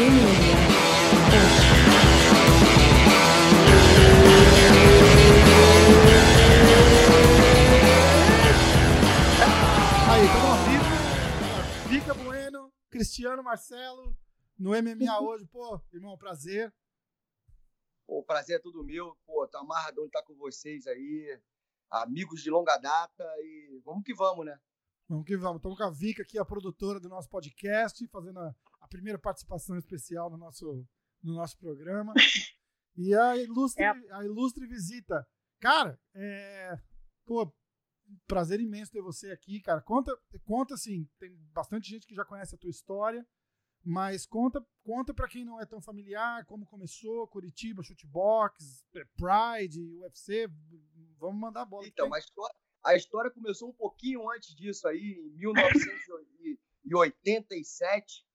Aí, estamos ao vivo. Fica Bueno, Cristiano Marcelo, no MMA hoje. Pô, irmão, prazer. O prazer é tudo meu. Pô, tá amarradão de estar com vocês aí. Amigos de longa data e vamos que vamos, né? Vamos que vamos. Estamos com a Vika aqui, a produtora do nosso podcast, fazendo a, a primeira participação especial no nosso, no nosso programa. E a ilustre, É. a ilustre visita. Cara, é, pô, prazer imenso ter você aqui, cara. Conta, conta assim, tem bastante gente que já conhece a tua história, mas conta, conta para quem não é tão familiar, como começou, Curitiba, Shootbox, Pride, UFC, vamos mandar a bola. Então, a história, a história começou um pouquinho antes disso aí, em 1987.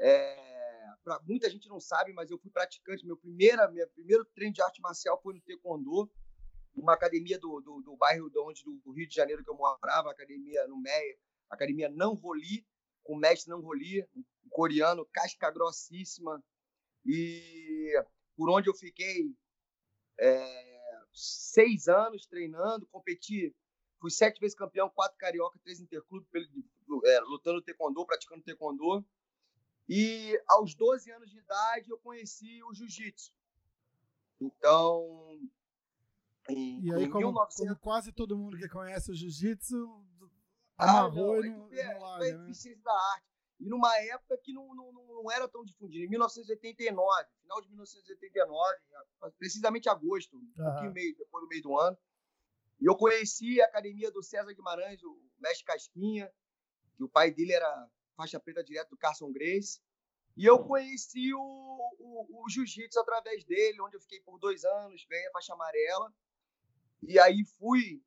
É, pra- muita gente não sabe, mas eu fui praticante. Meu primeira, meu primeiro treino de arte marcial foi no Taekwondo, uma academia do, do, do bairro de onde, do Rio de Janeiro que eu morava, academia no Meia, academia Não Roli, com o mestre Não Roli, um coreano, casca grossíssima. E por onde eu fiquei é, seis anos treinando, competi, fui sete vezes campeão, quatro carioca, três interclube, pelo- é, lutando taekwondo, praticando taekwondo. E aos 12 anos de idade eu conheci o jiu-jitsu. Então, em, E aí, em como, 1900 como quase todo mundo que conhece o jiu-jitsu, Ah, amarrou não, e é não, e é- não larga, né? eficiência da arte. E numa época que não, não, não era tão difundido. Em 1989, final de 1989, precisamente agosto, um pouquinho meio, depois do meio do ano, e eu conheci a academia do César Guimarães, o mestre Casquinha, que o pai dele era faixa preta direto do Carson Grace. E eu conheci o, o, o jiu-jitsu através dele, onde eu fiquei por dois anos, ganhei a faixa amarela. E aí fui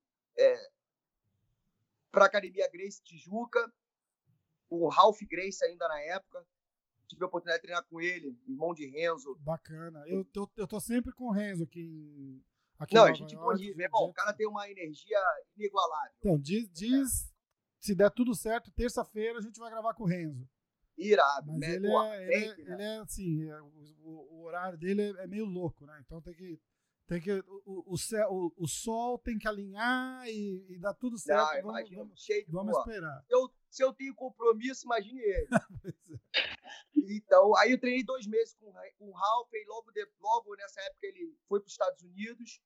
para a Academia Grace Tijuca, o Ralph Grace ainda na época. Tive a oportunidade de treinar com ele, irmão de Renzo. Bacana. Eu, eu, eu tô sempre com o Renzo aqui em. Aqui Não, a gente York, bonita. Irmão, o cara tem uma energia inigualável. Então, diz, diz se der tudo certo, terça-feira a gente vai gravar com o Renzo. Irado, Mas né? ele, Pô, é, ele, é, né? ele é assim, é, o, o- horário dele é, é meio louco, né? Então tem que. Tem que o, o, céu, o, o sol tem que alinhar e, e dar tudo certo. Não, vamos imagina, vamos, cheio de vamos esperar. se eu, se eu tenho compromisso, imagine ele. É. Então, aí eu treinei dois meses com, com o Ralph, e logo, de, logo nessa época ele foi para os Estados Unidos,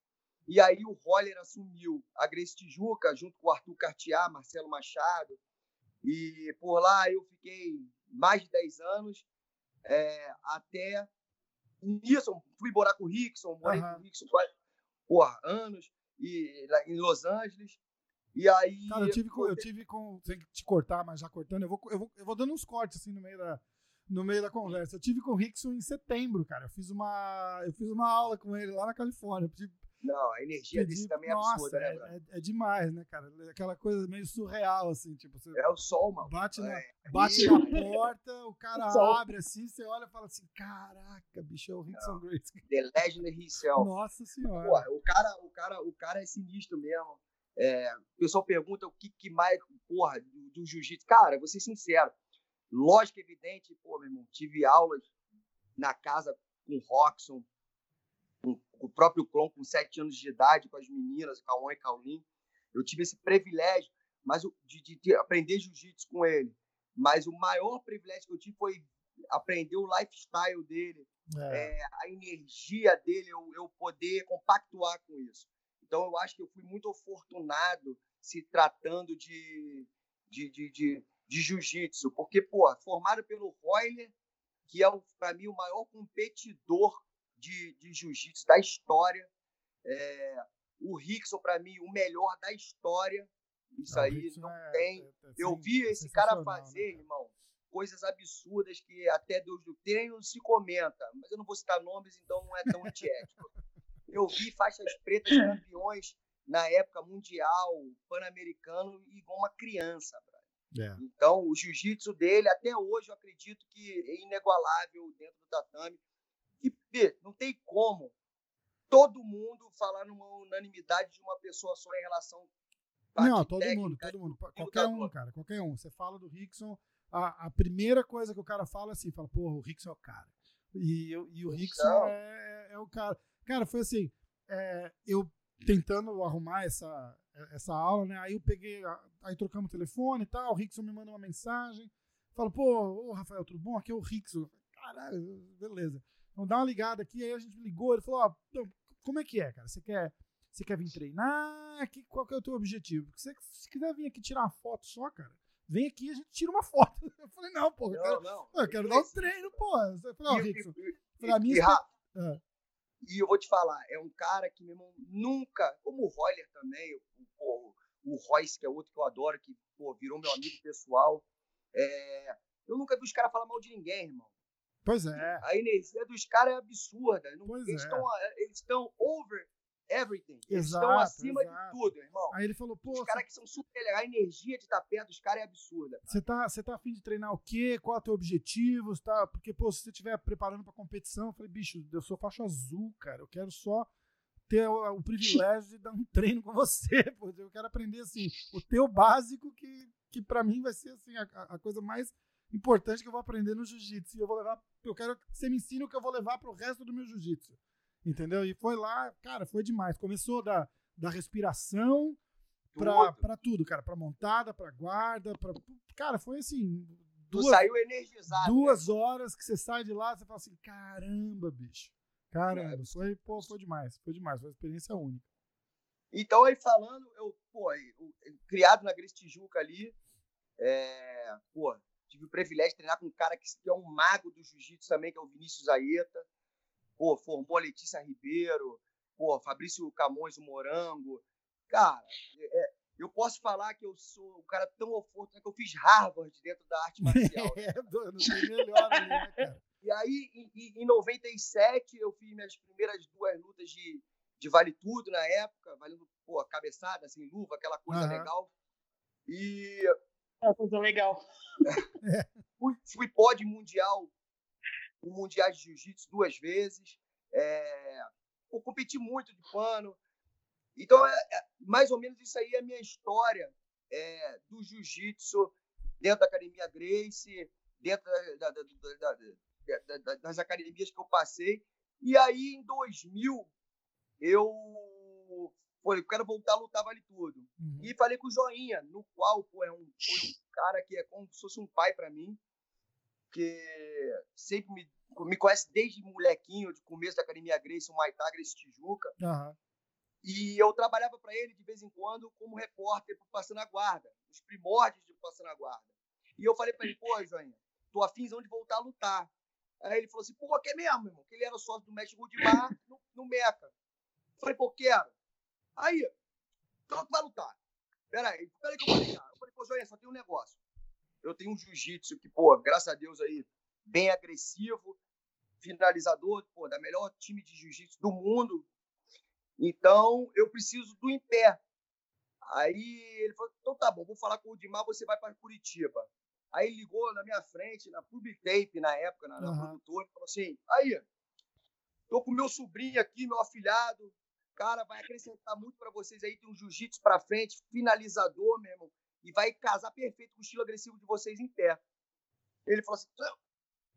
e aí o Roller assumiu a Grace Tijuca, junto com o Arthur Cartier, Marcelo Machado, e por lá eu fiquei mais de 10 anos, é, até nisso, fui morar com o Rickson, morei Aham. com o Rickson quase, porra, anos, e, em Los Angeles, e aí... Cara, eu tive com. Eu tive com. Sem te cortar, mas já cortando, eu vou, eu vou, eu vou dando uns cortes assim no meio da. No meio da conversa. Eu tive com o Rickson em setembro, cara. Eu fiz uma, eu fiz uma aula com ele lá na Califórnia. Eu pedi- Não, a energia desse também é nossa, absurda, né, é, Bruno? é, é demais, né, cara? Aquela coisa meio surreal, assim, tipo, você É o sol, mano. bate, na, É, bate na porta, o cara Sol. abre assim, você olha e fala assim: caraca, bicho, é o Rickson Grace. The Legend himself. Nossa senhora. Porra, o cara, o cara, o cara é sinistro mesmo. É, o pessoal pergunta o que, que mais, porra, do, do jiu-jitsu. Cara, vou ser sincero. Lógico, evidente, pô, meu irmão, tive aulas na casa com o Roxon, com, com o próprio Clon, com sete anos de idade, com as meninas, Cauã e Caulin. Eu tive esse privilégio mas de, de- de aprender jiu-jitsu com ele. Mas o maior privilégio que eu tive foi aprender o lifestyle dele, É. é, a energia dele, eu, eu poder compactuar com isso. Então, eu acho que eu fui muito afortunado se tratando de, de, de, de, de jiu-jitsu, porque, pô, formado pelo Royler, que é, para mim, o maior competidor de, de jiu-jitsu da história. É, o Rickson, para mim, o melhor da história. Isso Ah, aí não é- tem. é- é Eu vi é esse cara né, fazer, cara? irmão, coisas absurdas que até Deus do treino se comenta, mas eu não vou citar nomes, então não é tão antiético. Eu vi faixas pretas campeões na época mundial, pan-americano, igual uma criança. É. Então, o jiu-jitsu dele, até hoje, eu acredito que é inigualável dentro do tatame. E, Pê, não tem como todo mundo falar numa unanimidade de uma pessoa só em relação Não, todo técnica mundo, todo mundo. do Qualquer um, cara, qualquer um. Você fala do Rickson, a, a, primeira coisa que o cara fala assim, fala, porra, o Rickson é o cara. E, eu, e o Rickson é, é, o cara. Cara, foi assim, é, eu tentando arrumar essa, essa aula, né? Aí eu peguei, aí trocamos o telefone e tal, o Rickson me manda uma mensagem, fala, pô, ô Rafael, tudo bom? Aqui é o Rickson. Caralho, beleza. Então dá uma ligada aqui, aí a gente ligou, ele falou, ó, como é que é, cara? Você quer, você quer vir treinar? Que, qual que é o teu objetivo? Porque você, se quiser vir aqui tirar uma foto só, cara, vem aqui e a gente tira uma foto. Eu falei, não, pô, eu quero, não, não. Eu quero dar um treino, pô. Eu falei, ó, Rickson, pra mim... Ah. E eu vou te falar, é um cara que, meu irmão, nunca, como o Roller também, o, o, o Royce, que é outro que eu adoro, que pô, virou meu amigo pessoal, é, eu nunca vi os caras falar mal de ninguém, irmão. Pois é. A energia dos caras é absurda. Pois eles é. estão over everything. Eles estão acima exato. de tudo, irmão. Aí ele falou, pô. Os caras que são super legais, a energia de estar perto dos caras é absurda. Você tá, tá afim de treinar o quê? Qual é o teu objetivo? Tá? Porque, pô, se você estiver preparando pra competição, eu falei, bicho, eu sou faixa azul, cara. Eu quero só ter o, o privilégio de dar um treino com você, pô. Eu quero aprender, assim, o teu básico que, que pra mim vai ser, assim, a, a coisa mais importante que eu vou aprender no jiu-jitsu. E eu vou levar, eu quero que você me ensine o que eu vou levar pro resto do meu jiu-jitsu. Entendeu? E foi lá, cara, foi demais. Começou da, da respiração pra, pra tudo, cara. Pra montada, pra guarda, pra. Cara, foi assim. Duas, tu saiu energizado. Duas né? horas que você sai de lá, você fala assim: caramba, bicho. Caramba, é. foi, pô, foi demais. Foi demais. Foi uma experiência única. Então, aí falando, eu, pô, eu, eu, criado na Gris Tijuca ali, é, pô, tive o privilégio de treinar com um cara que, é um mago do jiu-jitsu também, que é o Vinícius Aeta pô, formou a Letícia Ribeiro, pô, Fabrício Camões, o Morango. Cara, é, eu posso falar que eu sou um cara tão oportuno que eu fiz Harvard dentro da arte marcial. é, não tem melhor né, cara? E aí, em, em 97, eu fiz minhas primeiras duas lutas de, de vale tudo na época, valendo, pô, cabeçada, sem luva, aquela coisa uhum. legal. E. É coisa legal. fui, fui pódio mundial o Mundial de Jiu-Jitsu duas vezes. É, eu competi muito de pano. Então, é, é, mais ou menos isso aí é a minha história é, do Jiu-Jitsu dentro da Academia Grace, dentro da, da, da, das academias que eu passei. E aí, em 2000, eu falei, eu quero voltar a lutar vale tudo. Uhum. E falei com o Joinha, no qual pô, é um, um cara que é como se fosse um pai para mim, que sempre me me conhece desde molequinho, de começo da Academia Grace, o Maitá, Grace Tijuca. Uhum. E eu trabalhava para ele de vez em quando como repórter pro Passando a Guarda, os primórdios de Passando a Guarda. E eu falei para ele, pô, Joinha, tô afinzão de voltar a lutar. Aí ele falou assim, pô, quer mesmo, irmão? Que ele era sócio do Mestre Rudimar no, no Meca. Eu falei, pô, quero. Aí, tu vai lutar. Peraí, peraí que eu vou ligar. Eu falei, pô, Joinha, só tem um negócio. Eu tenho um jiu-jitsu que, pô, graças a Deus aí, bem agressivo, finalizador, pô, da melhor time de jiu-jitsu do mundo. Então, eu preciso do em pé. Aí ele falou: então tá bom, vou falar com o Dimar, você vai para Curitiba. Aí ligou na minha frente, na Public Tape, na época, na, na uhum. produtora, falou assim: aí, tô com meu sobrinho aqui, meu afilhado. Cara, vai acrescentar muito para vocês aí. Tem um jiu-jitsu para frente, finalizador mesmo. E vai casar perfeito com o estilo agressivo de vocês em pé. Ele falou assim: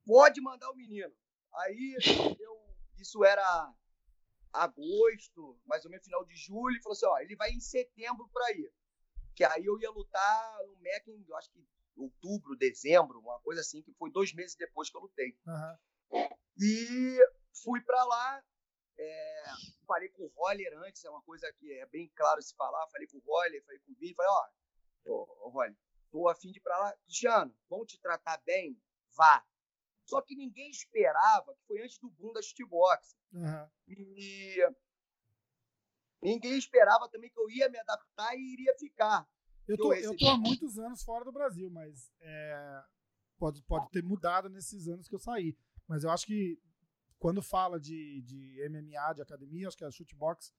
pode mandar o menino. Aí eu, isso era agosto, mais ou menos final de julho, e falou assim: ó, ele vai em setembro para ir. Que aí eu ia lutar no MEC em, acho que outubro, dezembro, uma coisa assim, que foi dois meses depois que eu lutei. Uhum. E fui para lá, é, falei com o Roller antes, é uma coisa que é bem claro se falar. Falei com o Roller, falei com o Vini, falei: ó, ô, Roller, tô afim de ir pra lá. Cristiano, vão te tratar bem? Vá. Só que ninguém esperava, que foi antes do boom da shootbox. Uhum. E ninguém esperava também que eu ia me adaptar e iria ficar. Eu tô, eu tô há muitos anos fora do Brasil, mas é, pode, pode ter mudado nesses anos que eu saí. Mas eu acho que quando fala de, de MMA, de academia, acho que a shootbox,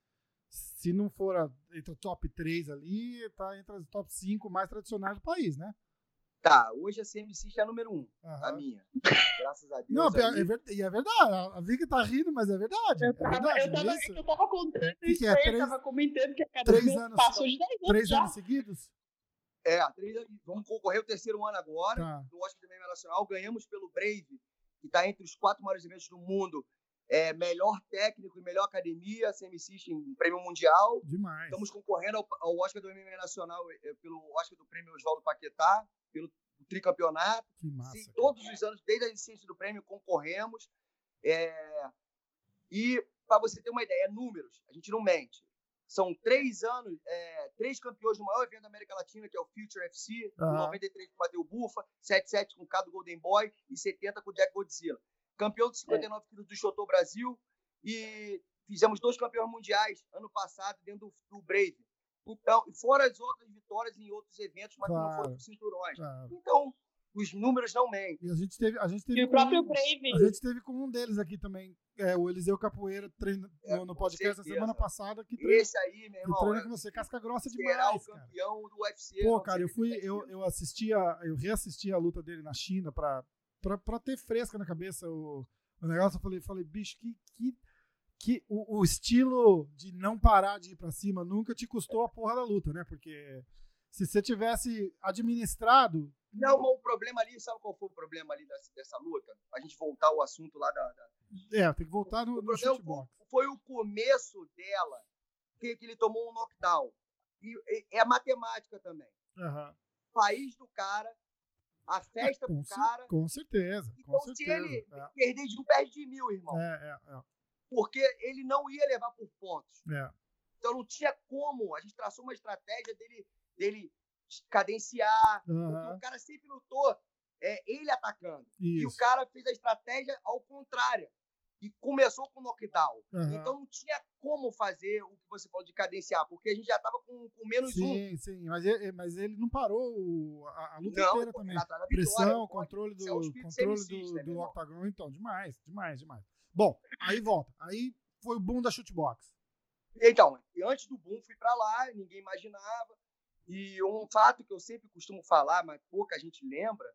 se não for a, entre o top 3 ali, tá entre as top 5 mais tradicionais do país, né? Tá, hoje a CMC é a número um, uhum. a minha. Graças a Deus. Não, é, ver, e é verdade. A Vicky tá rindo, mas é verdade. Eu tava, é verdade, eu tava, isso? eu tava contando que isso é, aí, três, eu tava comentando que a academia três anos, passou de 10 anos Três já. anos seguidos? É, vamos concorrer o terceiro ano agora, tá. no Oscar do Nacional. Ganhamos pelo Brave, que está entre os quatro maiores eventos do mundo. É, melhor técnico e melhor academia, CM System, prêmio mundial. Demais. Estamos concorrendo ao, ao Oscar do MMA Nacional, é, pelo Oscar do prêmio Oswaldo Paquetá, pelo tricampeonato. Que massa. Sim, todos os anos, desde a licença do prêmio, concorremos. É, e, para você ter uma ideia, números, a gente não mente. São três anos, é, três campeões do maior evento da América Latina, que é o Future FC, uhum. 93 com o Mateu Bufa, 77 com o Cado Golden Boy e 70 com o Jack Godzilla. Campeão de 59 é. quilos do Chotô Brasil e fizemos dois campeões mundiais ano passado dentro do, do Brave. Então, fora as outras vitórias em outros eventos, mas claro, não foram cinturões. Claro. Então, os números não mentem. E a gente teve, a gente teve e o próprio um, Brave. A gente teve com um deles aqui também, é, o Eliseu Capoeira, treina, é, no, no podcast da semana passada. Que treina, Esse aí, meu irmão. Que treina com você, casca grossa demais. Será o campeão cara. do UFC. Pô, cara, eu fui, eu, eu assistia, eu reassisti a luta dele na China pra, pra, pra ter fresca na cabeça o, o negócio. Eu falei, falei, bicho, que. que que o, o, estilo de não parar de ir para cima nunca te custou a porra da luta, né? Porque se você tivesse administrado. Não, o problema ali, sabe qual foi o problema ali dessa, dessa luta? A gente voltar ao assunto lá da. da... É, tem que voltar no, no shootbox. Foi o começo dela que, que ele tomou um knockdown. E, e é matemática também. Uhum. País do cara, a festa é, do cara. Com certeza. Então, com se certeza, ele é. perder de um, perde de mil, irmão. É, é, é. Porque ele não ia levar por pontos. É. Então não tinha como. A gente traçou uma estratégia dele dele cadenciar. Uhum. o cara sempre lutou é, ele atacando. Isso. E o cara fez a estratégia ao contrário. E começou com knockdown. Uhum. Então não tinha como fazer o que você falou de cadenciar, porque a gente já estava com, com menos sim, um. Sim, sim. Mas ele, mas ele não parou a, a luta não, inteira também. Pressão, controle do, controle do, né, do octagon. Então, demais, demais, demais. Bom, aí volta. Aí foi o boom da shootbox. Então, antes do boom, fui para lá, ninguém imaginava. E um fato que eu sempre costumo falar, mas pouca gente lembra,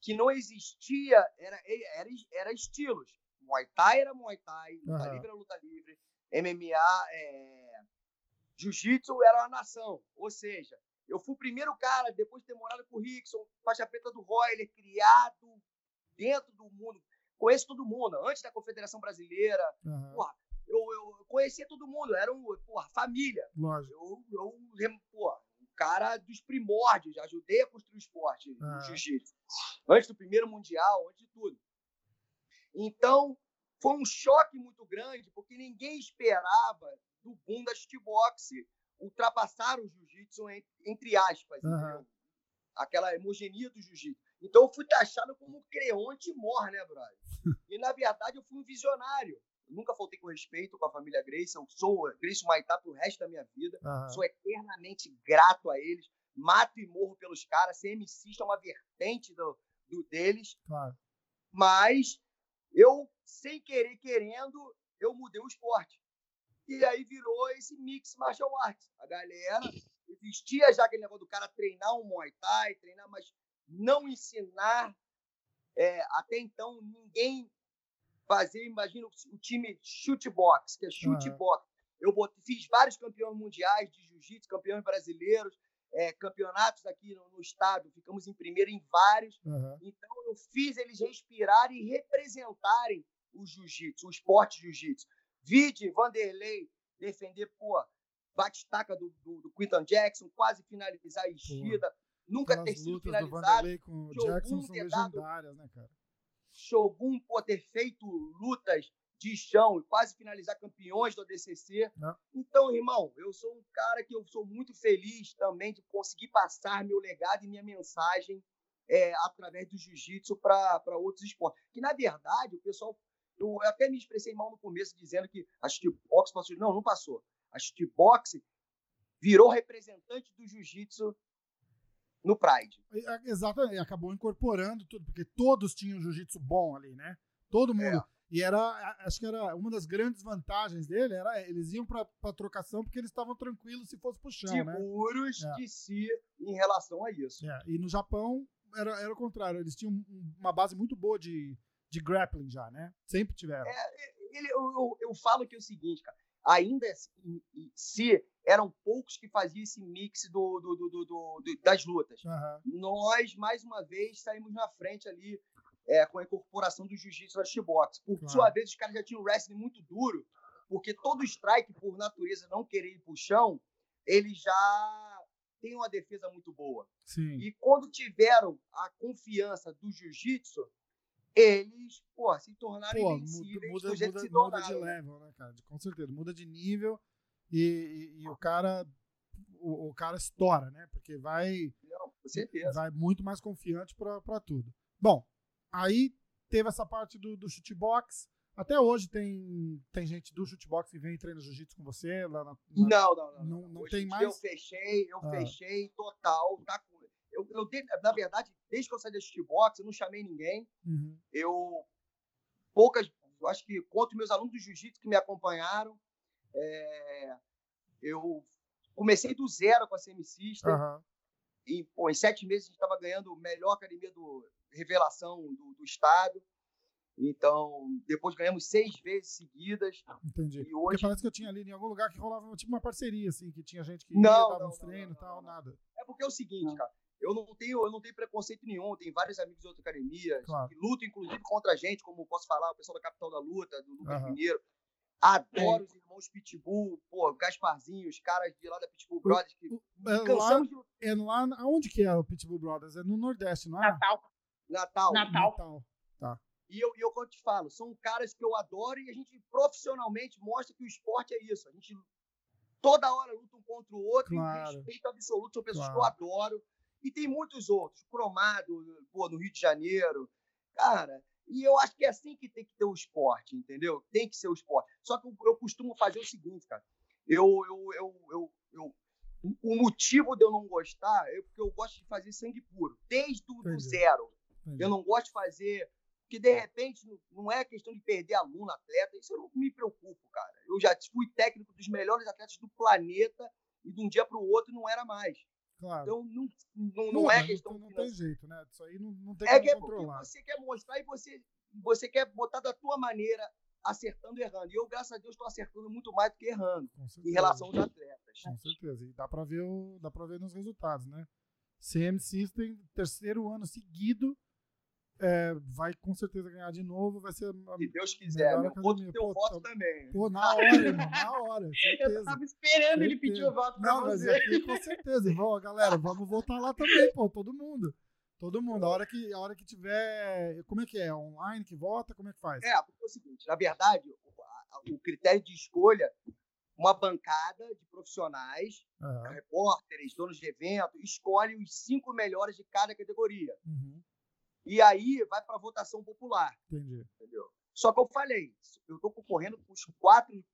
que não existia, era, era, era estilos. Muay Thai era Muay Thai, luta uhum. livre era luta livre, MMA, é, Jiu-Jitsu era uma nação. Ou seja, eu fui o primeiro cara, depois de ter morado com o Rickson, faixa preta do Royler, criado dentro do mundo. Conheço todo mundo, antes da Confederação Brasileira. Uhum. Porra, eu, eu conhecia todo mundo, era um, porra, família. Lógico. Eu, eu porra, cara dos primórdios, ajudei a construir o esporte ah. no jiu-jitsu. Antes do primeiro mundial, antes de tudo. Então, foi um choque muito grande, porque ninguém esperava do boom da shootbox ultrapassar o jiu-jitsu, entre aspas, uhum. aquela hemogenia do jiu-jitsu. Então, eu fui taxado como creonte mor, né, brother? E, na verdade, eu fui um visionário nunca faltei com respeito com a família Grace. Eu sou Grace Maitá pro resto da minha vida. Uhum. Sou eternamente grato a eles. Mato e morro pelos caras. Ser é uma vertente do, do deles. Claro. Mas eu, sem querer, querendo, eu mudei o esporte. E aí virou esse mix martial arts. A galera existia já aquele negócio do cara treinar um Muay Thai, treinar, mas não ensinar. É, até então, ninguém fazer, imagina o time shootbox, que é shootbox. Uhum. Eu fiz vários campeões mundiais de jiu-jitsu, campeões brasileiros, é, campeonatos aqui no, no, estado, ficamos em primeiro em vários. Uhum. Então eu fiz eles respirarem e representarem o jiu-jitsu, o esporte jiu-jitsu. Vide Vanderlei defender, pô, bate-taca do, do, do, Quinton Jackson, quase finalizar a enchida, nunca ter sido finalizado. Do Vanderlei com o Jackson são legendárias, né, cara? Shogun por ter feito lutas de chão e quase finalizar campeões do ADCC. Não. Então, irmão, eu sou um cara que eu sou muito feliz também de conseguir passar meu legado e minha mensagem é, através do jiu-jitsu para outros esportes. Que, na verdade, o pessoal. Eu até me expressei mal no começo dizendo que a boxe passou. Não, não passou. A boxe virou representante do jiu-jitsu no Pride. Exatamente, acabou incorporando tudo, porque todos tinham jiu-jitsu bom ali, né? Todo mundo. É. E era, acho que era uma das grandes vantagens dele, era eles iam pra, pra trocação porque eles estavam tranquilos se fosse pro chão, né? Seguros né? de si em relação a isso. É. E no Japão era, era o contrário, eles tinham uma base muito boa de, de grappling já, né? Sempre tiveram. É, ele, eu, eu, eu, falo que é o seguinte, cara, ainda assim, se eram poucos que faziam esse mix do, do, do, do das lutas. Uhum. Nós, mais uma vez, saímos na frente ali é, com a incorporação do jiu-jitsu ao box. Por claro. sua vez, os caras já tinham wrestling muito duro, porque todo strike, por natureza, não querer ir pro chão, ele já tem uma defesa muito boa. Sim. E quando tiveram a confiança do jiu-jitsu, eles, pô, se tornaram pô, invencíveis muda, muda, muda, muda de level, né, cara? Com certeza, muda de nível e, e, e o cara o, o, cara estoura, né? Porque vai Não, com certeza. vai muito mais confiante para tudo. Bom, aí teve essa parte do, do chutebox. Até hoje tem, tem gente do chutebox que vem e treina jiu-jitsu com você lá na, na... Não, não, não. Não, não tem mais. Eu fechei, eu ah. fechei total, tá eu, eu, na verdade, desde que eu saí da chutebox, eu não chamei ninguém. Uhum. Eu poucas, eu acho que contra meus alunos do jiu-jitsu que me acompanharam, é, eu comecei do zero com a System. Uhum. E, pô, em sete meses a gente estava ganhando melhor academia do revelação do, do, estado. Então, depois ganhamos seis vezes seguidas. Entendi. E hoje... Porque parece que eu tinha ali em algum lugar que rolava tipo uma parceria, assim, que tinha gente que não, ia, dava não, uns treinos e tal, nada. É porque é o seguinte, cara. Eu não tenho, eu não tenho preconceito nenhum. Tem vários amigos de outras academias claro. que lutam, inclusive, contra a gente, como posso falar, o pessoal da Capital da Luta, do Lucas uhum. Mineiro. Adoro os irmãos Pitbull, pô, Gasparzinho, os caras de lá da Pitbull Brothers. Que, é, cansamos lá, de... é lá, aonde que é o Pitbull Brothers? É no Nordeste, não é? Natal. Natal. Natal. Natal. Tá. E eu, e eu, quando te falo, são caras que eu adoro e a gente profissionalmente mostra que o esporte é isso. A gente toda hora luta um contra o outro, claro. respeito absoluto, são pessoas claro. que eu adoro. E tem muitos outros, Cromado, pô, no Rio de Janeiro. Cara, e eu acho que é assim que tem que ter o esporte, entendeu? Tem que ser o esporte. Só que eu, costumo fazer o seguinte, cara. Eu, eu, eu, eu, eu, o motivo de eu não gostar é porque eu gosto de fazer sangue puro, desde o do zero. Entendi. Eu não gosto de fazer. Porque, de repente, não é questão de perder aluno, atleta. Isso eu não me preocupo, cara. Eu já fui técnico dos melhores atletas do planeta e de um dia para o outro não era mais. Claro. Então não, não, não é questão não, não tem jeito, né? Isso aí não, não tem é que controlar. É você quer mostrar e você, você quer botar da tua maneira, acertando e errando. E eu, graças a Deus, estou acertando muito mais do que errando em relação aos atletas. Com certeza. E dá para ver, o, dá ver nos resultados, né? CM System, terceiro ano seguido, é, vai com certeza ganhar de novo, vai ser Se Deus quiser, meu voto teu voto tá, também. Pô, na hora, irmão, na hora, certeza. Eu tava esperando certeza. ele pedir o voto pra Não, você. Mas aqui, com certeza, irmão, galera, vamos voltar lá também, pô, todo mundo. Todo mundo, a hora que, a hora que tiver, como é que é? Online que vota, como é que faz? É, porque é o seguinte, na verdade, o, o critério de escolha, uma bancada de profissionais, uhum. repórteres, donos de evento, escolhe os cinco melhores de cada categoria. Uhum. E aí vai para votação popular. Entendi. Entendeu? Só que eu falei, eu estou concorrendo com os quatro,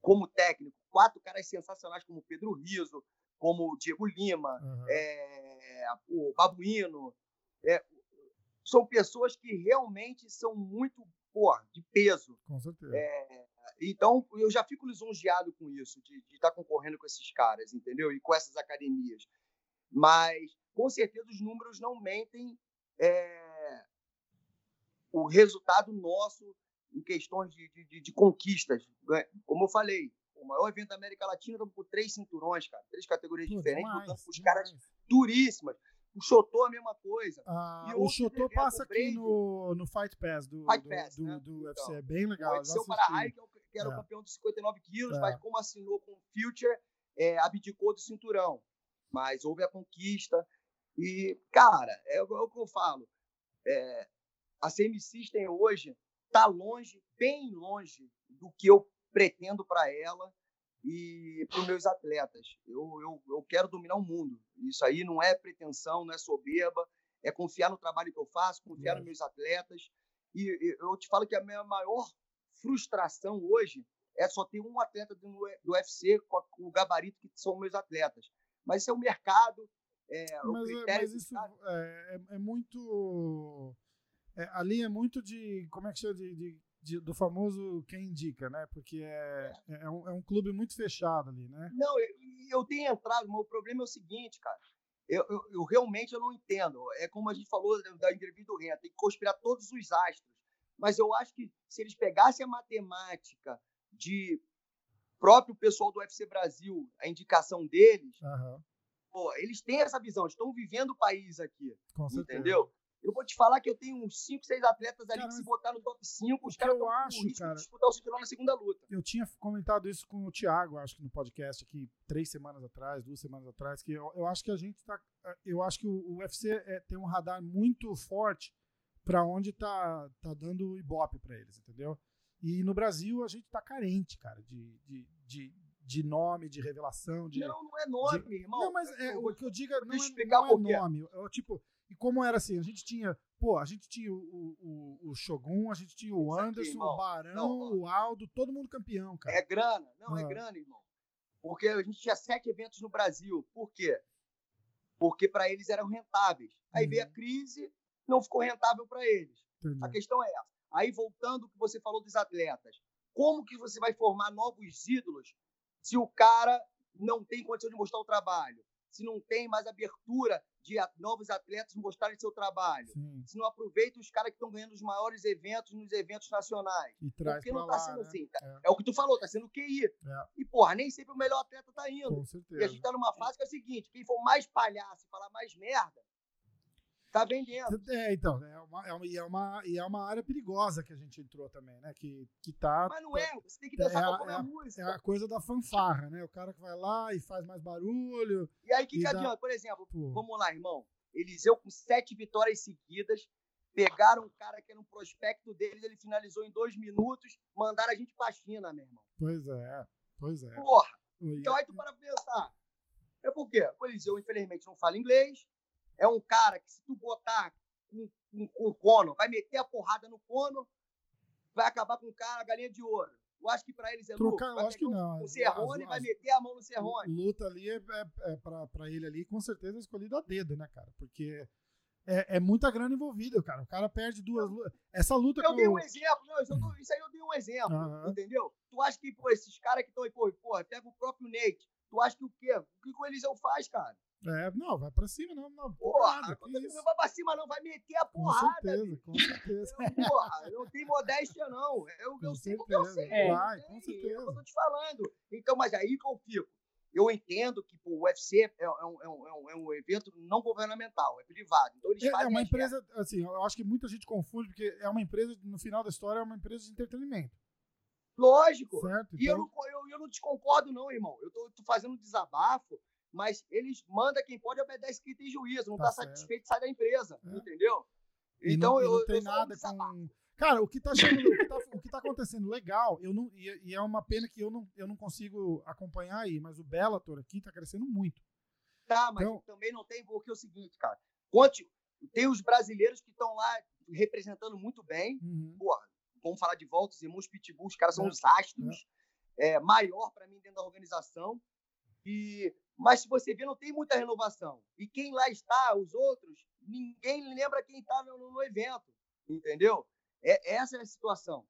como técnico, quatro caras sensacionais como Pedro Riso, como o Diego Lima, uhum. é, o Babuíno. É, são pessoas que realmente são muito pô, de peso. Com certeza. É, então, eu já fico lisonjeado com isso, de estar tá concorrendo com esses caras, entendeu? E com essas academias. Mas, com certeza, os números não mentem é, o resultado nosso em questões de, de, de, conquistas. Como eu falei, o maior evento da América Latina, estamos por três cinturões, cara, três categorias Pô, diferentes, demais, com os caras duríssimas. O Chotô a mesma coisa. Ah, o Chotô passa aqui no, no Fight Pass do, Fight Pass, do, né? do, UFC. Então, é bem legal. O seu Para-Raio, que, é que era é. o campeão dos 59 quilos, é. mas como assinou com o Future, é, abdicou do cinturão. Mas houve a conquista. E, cara, é, é o que eu falo. É, a CM System hoje está longe, bem longe do que eu pretendo para ela e para os meus atletas. Eu, eu, eu quero dominar o mundo. Isso aí não é pretensão, não é soberba, é confiar no trabalho que eu faço, confiar é. nos meus atletas. E, e eu te falo que a minha maior frustração hoje é só ter um atleta do, do UFC com, com o gabarito que são meus atletas. Mas isso é o mercado, é, mas, é, mas isso é, é, é, muito. É, ali é muito de. Como é que chama? De, de, de, do famoso quem indica, né? Porque é, é. é, um, é um clube muito fechado ali, né? Não, eu, eu tenho entrado, mas o problema é o seguinte, cara. Eu, eu, eu, realmente eu não entendo. É como a gente falou da entrevista do Ren, tem que conspirar todos os astros. Mas eu acho que se eles pegassem a matemática de próprio pessoal do UFC Brasil, a indicação deles, Aham, pô, eles têm essa visão, estão vivendo o país aqui, com certeza. entendeu? Eu vou te falar que eu tenho uns 5, 6 atletas ali que se botar no top 5, os caras estão acho, com risco cara- de disputar o cinturão na segunda luta. Eu tinha comentado isso com o Thiago, acho que no podcast aqui, três semanas atrás, duas semanas atrás, que eu, eu acho que a gente tá. Eu acho que o, o UFC é- tem um radar muito forte para onde tá, tá dando ibope para eles, entendeu? E no Brasil a gente tá carente, cara, de, de, de, de nome, de revelação, de. Não, não é nome, irmão. Não, mas é, Eu o que eu digo é- não, deixa eu é, explicar não é nome. Eu, tipo, e como era assim, a gente tinha, pô, a gente tinha o, o, o Shogun, a gente tinha o Isso aqui, Anderson, irmão. o Barão, Não, o Aldo, todo mundo campeão, cara. É grana. Não, é Ah. grana, irmão. Porque a gente tinha sete eventos no Brasil. Por quê? Porque para eles eram rentáveis. Aí Uhum. veio a crise, não ficou rentável para eles. Entendi. A questão é essa. Aí, voltando ao que você falou dos atletas, como que você vai formar novos ídolos se o cara não tem condição de mostrar o trabalho? Se não tem mais abertura de novos atletas mostrarem seu trabalho? Sim, Se não aproveita os caras que estão ganhando os maiores eventos nos eventos nacionais? e traz Porque não lá, tá sendo né? assim. tá- É, É o que tu falou, tá sendo QI. É. E, porra, nem sempre o melhor atleta tá indo. com E a gente tá numa fase que é o seguinte: quem for mais palhaço e falar mais merda, tá vendendo. É, então, é uma, é, uma, e é, uma, e é uma área perigosa que a gente entrou também, né? Que, que tá. Mas não é, você tem que É dançar a- conforme é a, música. É a coisa da fanfarra, né? O cara que vai lá e faz mais barulho. E aí, o que, que dá- adianta? Por exemplo, Pô, vamos lá, irmão. Eliseu com sete vitórias seguidas. Pegaram um cara que era um prospecto deles, ele finalizou em dois minutos, mandaram a gente pra China, meu irmão. pois é, pois é. Porra, então aí tu para pensar. É por quê? O Eliseu, infelizmente, não fala inglês. É um cara que, se tu botar com, com, com o Conor, vai meter a porrada no Conor, vai acabar com o cara, a galinha de ouro. Eu acho que pra eles é Trocar, lucro. eu acho que não. O Serrone as- vai as- meter a mão no Serrone. luta ali é, é, é pra, pra ele ali, com certeza, escolhido a dedo, né, cara? Porque é, é muita grana envolvida, cara. O cara perde duas lutas. Essa luta Eu com dei um exemplo, não, isso, eu isso aí eu dei um exemplo, Aham. entendeu? Tu acha que, pô, esses caras que estão aí, pô, pô, pega o próprio Nate, tu acha que o quê? O que, que o Eliseu faz, cara? É, não, vai pra cima, não. não Porra, porrada, que não isso. vai pra cima não, vai meter a Com porrada, certeza, com certeza. Porra, eu não tenho modéstia, não. Eu, eu Com sei porque eu certeza. sei. Vai, eu com sei, certeza. É o que eu tô te falando. Então, mas aí que eu fico. Eu entendo que pô, o UFC é, é um, é, um, é um- é um evento não governamental, é privado. Então eles É, é fazem uma as empresa, assim, eu acho que muita gente confunde, porque é uma empresa, no final da história, é uma empresa de entretenimento. Lógico. Certo? E eu Então, não, eu, eu não desconcordo, não, irmão. Eu tô, tô fazendo um desabafo, mas eles mandam quem pode obedece quem tem juízo. Não Tá tá, certo. satisfeito, sai da empresa. É. entendeu? e Então não, eu, não tem nada com. Cara, o que tá, achando, o, que tá, o que tá acontecendo legal, eu não, e, e é uma pena que eu não, eu não consigo acompanhar aí, mas o Bellator aqui tá crescendo muito. Tá, mas Então- também não tem porque é o seguinte, cara. Conte, tem os brasileiros que estão lá representando muito bem. Uhum. Porra, vamos falar de volta, os irmãos Pitbull, os caras são É, os astros. É, maior para mim dentro da organização. E, mas se você ver, não tem muita renovação. E quem lá está, os outros, ninguém lembra quem está no, no- evento. Entendeu? É, essa é a situação.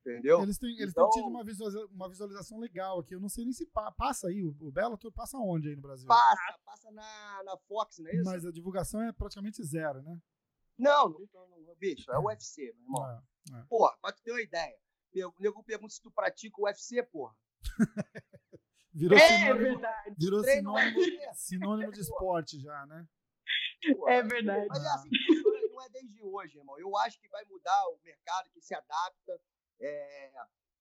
Entendeu? Eles têm, eles Então- têm tido uma, visualiza- uma visualização legal aqui. Eu não sei nem se pa- passa aí. O, o Bellator passa onde aí no Brasil? Passa, passa na, na Fox, não é isso? Mas a divulgação é praticamente zero, né? Não, não, não, bicho, é o UFC, meu irmão. Ah, Porra, pra tu ter uma ideia. O nego pergunta se tu pratica o UFC, porra. virou É sinônimo, verdade. virou é sinônimo, sinônimo de esporte já, né? É verdade. Mas é assim que funciona, não é desde hoje, irmão. Eu acho que vai mudar o mercado, que se adapta. É,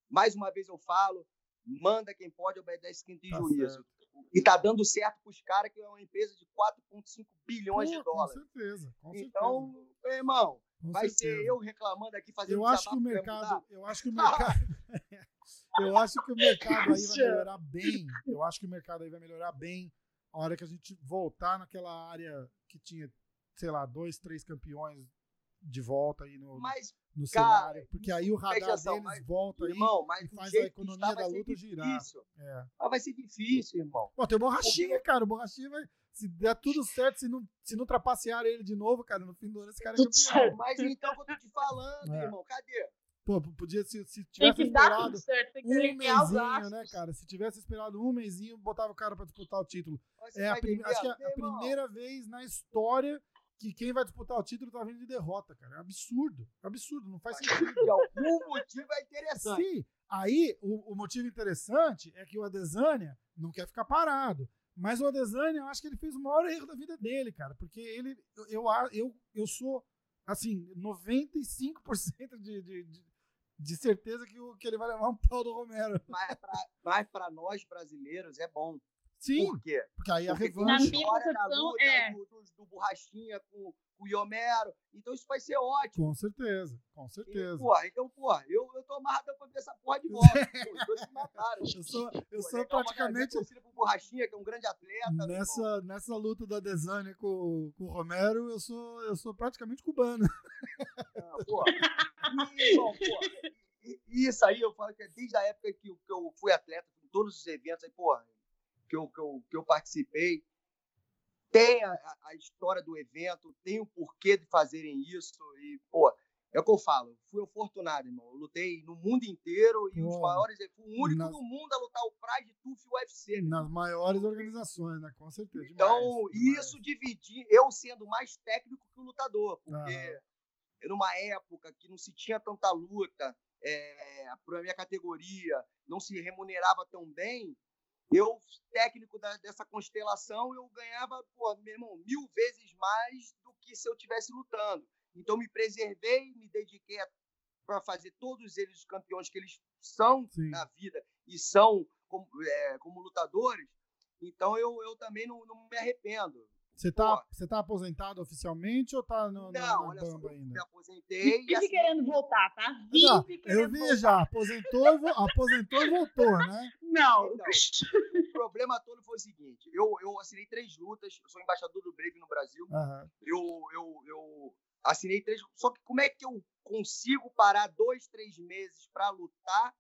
Mais uma vez eu falo, manda quem pode, obedece quem tem Tá juízo. E tá dando certo pros caras, que é uma empresa de 4,5 bilhões Pô, de dólares. Com certeza, com certeza. Então, irmão, com vai certeza. ser eu reclamando aqui, fazendo Eu acho que o mercado, eu acho que o mercado, eu acho que o mercado aí vai melhorar bem. Eu acho que o mercado aí vai melhorar bem a hora que a gente voltar naquela área que tinha, sei lá, dois, três campeões de volta aí no, Mas, no cara, cenário, porque aí o radar deles mas, volta aí. irmão, mas e faz a economia está, da luta girar. É. Ah, vai ser difícil, irmão. Pô, tem o Borrachinha, cara. O Borrachinha vai. Se der tudo certo, se não, se não trapacear ele de novo, cara, no fim do ano esse cara é campeão. Mas então, que eu tô te falando, É. irmão, cadê? Pô, podia, se, se tivesse esperado certo, um gastos. né, cara? Se tivesse esperado um mêsinho, botava o cara pra disputar o título. Você É a prim- acho que é a primeira vez na história que quem vai disputar o título tá vindo de derrota, cara. É absurdo. É absurdo, não faz sentido. De algum motivo é interessante. Sim, Aí, o, o motivo interessante é que o Adesanya não quer ficar parado. Mas o Adesanya, eu acho que ele fez o maior erro da vida dele, cara. Porque ele, eu, eu, eu sou, assim, 95% de, de, de, de certeza que, o, que ele vai levar um pau do Romero. Mas pra, mas pra nós brasileiros é bom. Sim, Por quê? porque aí a Porque revanche. a história da concepção, luta é. do, do, do Borrachinha com o Iomero. Então isso vai ser ótimo. Com certeza, com E, certeza. porra, então, porra, eu, eu tô amarradão pra ver essa porra de volta. Os dois se mataram. Eu sou, eu Pô, sou praticamente torcida pro Borrachinha, que é um grande atleta. nessa, nessa luta da Adesanya com, com o Romero, eu sou, eu sou praticamente cubano. Ah, porra. E, bom, porra, e- e isso aí eu falo que é desde a época que, eu- que eu fui atleta, em todos os eventos aí, porra, que eu, que eu, que eu participei, tem a, a- história do evento, tem o porquê de fazerem isso. E, pô, é o que eu falo, fui afortunado, irmão. Eu lutei no mundo inteiro e os maiores. Fui o único nas- no mundo a lutar o Pride, TUF e o UFC. né? Nas maiores organizações, né? Com certeza. Então, demais, demais. isso dividir, eu sendo mais técnico que o lutador, porque Aham. numa época que não se tinha tanta luta é, para a minha categoria, não se remunerava tão bem, eu, técnico da- dessa constelação, eu ganhava, pô, meu irmão, mil vezes mais do que se eu tivesse lutando. Então, me preservei, me dediquei para fazer todos eles os campeões que eles são Sim. na vida e são como, é, como lutadores. Então, eu, eu também não, não me arrependo. Você tá, você tá aposentado oficialmente ou tá no, Não, na olha só, eu ainda? me aposentei. Vive assim, querendo voltar, tá? Não, Vive eu querendo vi voltar. já, aposentou, e vo- aposentou e voltou, né? Não. Então, o problema todo foi o seguinte: eu, eu assinei três lutas, eu sou embaixador do Brave no Brasil. Aham. Eu, eu, eu assinei três. Só que como é que eu consigo parar dois, três meses para lutar,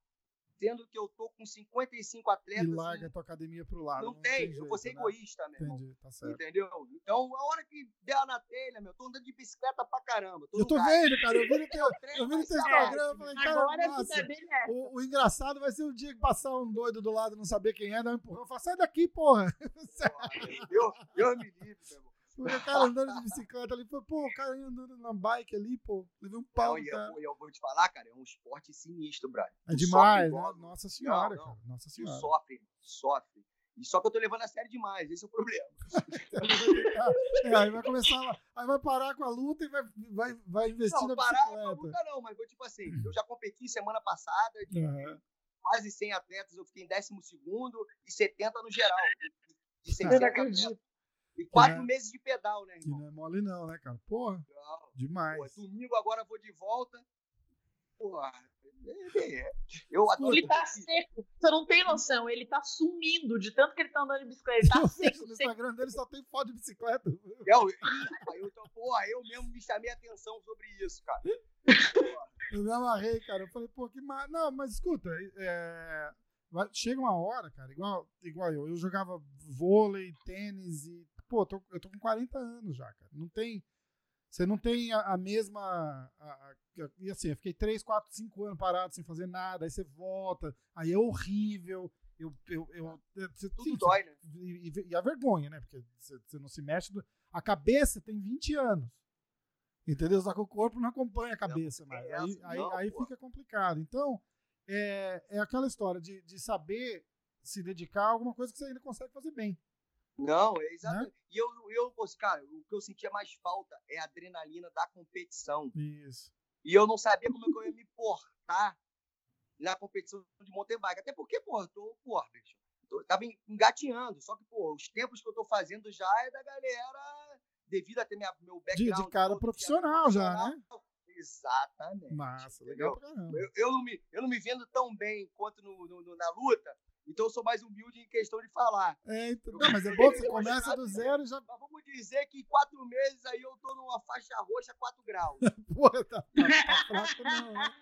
sendo que eu tô com 55 E atletas? larga a tua academia pro lado. não, tem, eu jeito, vou ser né? egoísta, meu irmão. Entendi, tá certo. Entendeu? Então, a hora que der na telha, meu, tô andando de bicicleta pra caramba. Eu tô no gás. vendo, cara, eu vi no teu, eu vi no teu Instagram, eu falei, cara, Agora a nossa, vida dele é. o, o engraçado vai ser o dia que passar um doido do lado e não saber quem é, dar um empurrão, falar, sai daqui, porra. Eu, eu me livre, meu irmão. O cara andando de bicicleta ali, foi, pô, o cara andando na bike ali, pô, levei um pau Não, e cara. eu, eu vou te falar, cara, é um esporte sinistro, brother. É Tu demais, sofre né? Nossa senhora, Não, não. cara. Nossa Tu senhora. sofre, sofre. E só que eu tô levando a sério demais, esse é o problema. É, aí vai começar lá, aí vai parar com a luta e vai, vai, vai investir Não, na parar com a bicicleta. luta não, mas vou tipo assim, eu já competi semana passada, de Aham. quase 100 atletas, eu fiquei em 12 e 70 no geral. De Eu 600 não atletas. E quatro É. meses de pedal, né, Que irmão? não é mole não, né, cara? Porra, Não. demais. Pô, domingo agora eu vou de volta. Porra, é, é. eu adoro. Ele tá seco. Você não tem noção. Ele tá sumindo de tanto que ele tá andando de bicicleta. Ele tá Eu seco, no seco. Instagram dele só tem foto de bicicleta. Eu, eu, tô- porra, eu mesmo me chamei a atenção sobre isso, cara. Eu me amarrei, cara. Eu falei, pô, que mar... Não, mas escuta, é, chega uma hora, cara, igual, igual eu. Eu jogava vôlei, tênis e. Pô, tô- eu tô com 40 anos já, cara. Não tem. Você não tem a, a mesma. a- a- e assim, eu fiquei 3, 4, 5 anos parado sem fazer nada, aí você volta, aí é horrível. Eu, eu, eu, eu- você- Tudo sim, dói, né? e, e- a vergonha, né? Porque você, não se mexe. do- A cabeça tem 20 anos. Entendeu? Só que o corpo não acompanha a cabeça mais. é Aí, aí, não, aí fica complicado. Então, é, é aquela história de, de saber se dedicar a alguma coisa que você ainda consegue fazer bem. Não, é Né? exatamente. E eu, eu, pô, cara, o que eu sentia mais falta é a adrenalina da competição. Isso. E eu não sabia como é eu ia me portar na competição de mountain bike. Até porque, pô, eu tô, pô, bicho, eu tava engatinhando. Só que, pô, os tempos que eu tô fazendo já é da galera, devido a ter minha, meu De, background. de cara todo, profissional já, né? Exatamente. Massa, legal caramba. Eu, eu não me, eu não me vendo tão bem quanto no, no- no- na luta, então eu sou mais humilde em questão de falar. É, então, não, mas é bom que você começa do zero e já. Mas vamos dizer que em quatro meses aí eu tô numa faixa roxa 4 graus. Porra, tá, tá- tá fraco não, né?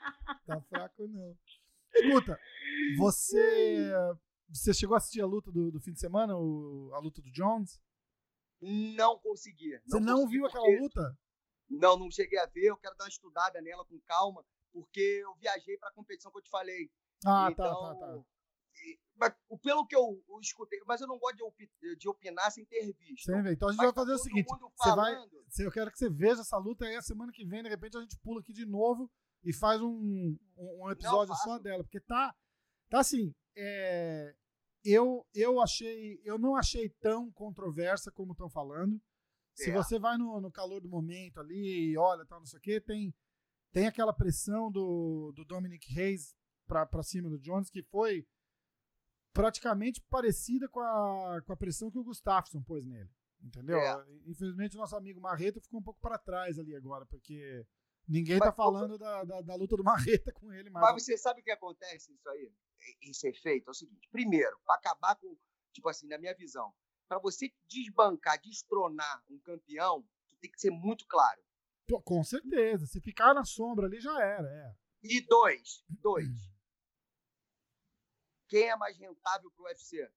Tá fraco não. Escuta, você. Você chegou a assistir a luta do, do fim de semana, o- a luta do Jones? Não conseguia. Você não consegui viu aquela luta? Não, não cheguei a ver. Eu quero dar uma estudada nela com calma, porque eu viajei para a competição que eu te falei. Ah, então, tá, tá, tá. Pelo que eu, escutei, mas eu não gosto de, opi- de opinar sem ter visto. Sem ver. Então a gente Mas vai fazer tá o seguinte: você vai- se eu quero que você veja essa luta aí a semana que vem, de repente a gente pula aqui de novo e faz um, um, episódio só dela, porque tá, Tá assim, é, eu, eu achei, eu não achei tão controversa como estão falando. Se É. você vai no, no calor do momento ali, olha, tal, não sei o quê, tem, tem aquela pressão do, do Dominic Reis pra cima do Jones, que foi praticamente parecida com a, com a pressão que o Gustafsson pôs nele. Entendeu? É. Infelizmente, o nosso amigo Marreta ficou um pouco para trás ali agora, porque ninguém Mas tá falando da, da, da luta do Marreta com ele mais. Mas você sabe o que acontece isso aí? Esse efeito é o seguinte: primeiro, para acabar com, tipo assim, na minha visão, para você desbancar, destronar um campeão, tu tem que ser muito claro. Pô, Com certeza. Se ficar na sombra ali, já era. É. E dois, dois. Quem é mais rentável pro UFC?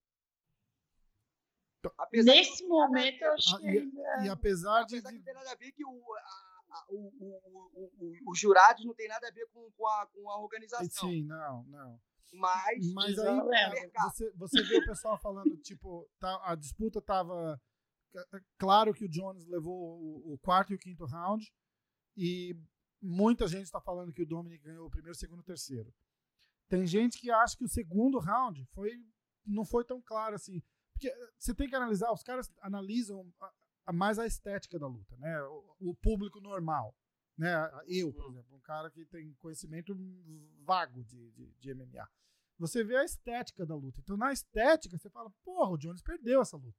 Apesar Nesse momento, eu acho Ah, que e-. E apesar de. Apesar que de- não tem nada a ver que o, a- a- o- o- o- o- os jurados não tem nada a ver com, com, a, com a organização. Sim, não, não. Mas, Mas aí mercado. você, você vê o pessoal falando, tipo, tá, a disputa tava. Claro que o Jones levou o, o quarto e o quinto round. E muita gente está falando que o Dominic ganhou o primeiro, segundo e terceiro. Tem gente que acha que o segundo round foi, não foi tão claro assim. Porque você tem que analisar, os caras analisam a- a- mais a estética da luta, né? O, o público normal. Né? Eu, por exemplo, um cara que tem conhecimento vago de, de, de MMA. Você vê a estética da luta. Então, na estética, você fala, porra, o Jones perdeu essa luta.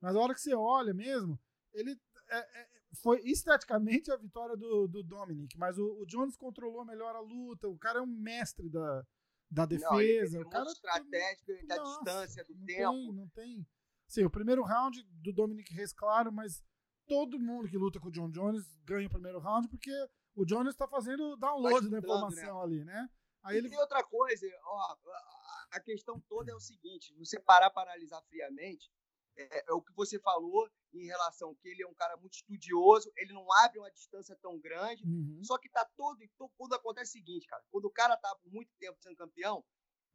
Mas a hora que você olha mesmo, ele é- é- foi esteticamente a vitória do, do Dominic, mas o, o Jones controlou melhor a luta. O cara é um mestre da, da Não, ele defesa. é o cara estratégico da Nossa, distância, do não tempo. Tem, não tem. Sim, o primeiro round do Dominic Reis, claro, mas todo mundo que luta com o John Jones ganha o primeiro round porque o Jones está fazendo download da estudando, informação ali, né? Aí ele E outra coisa, ó, a- a questão toda é o seguinte: você parar para analisar friamente, é, é o que você falou em relação que ele é um cara muito estudioso, ele não abre uma distância tão grande, Uhum. só que tá todo. to- Quando acontece o seguinte, cara, quando o cara tá por muito tempo sendo campeão,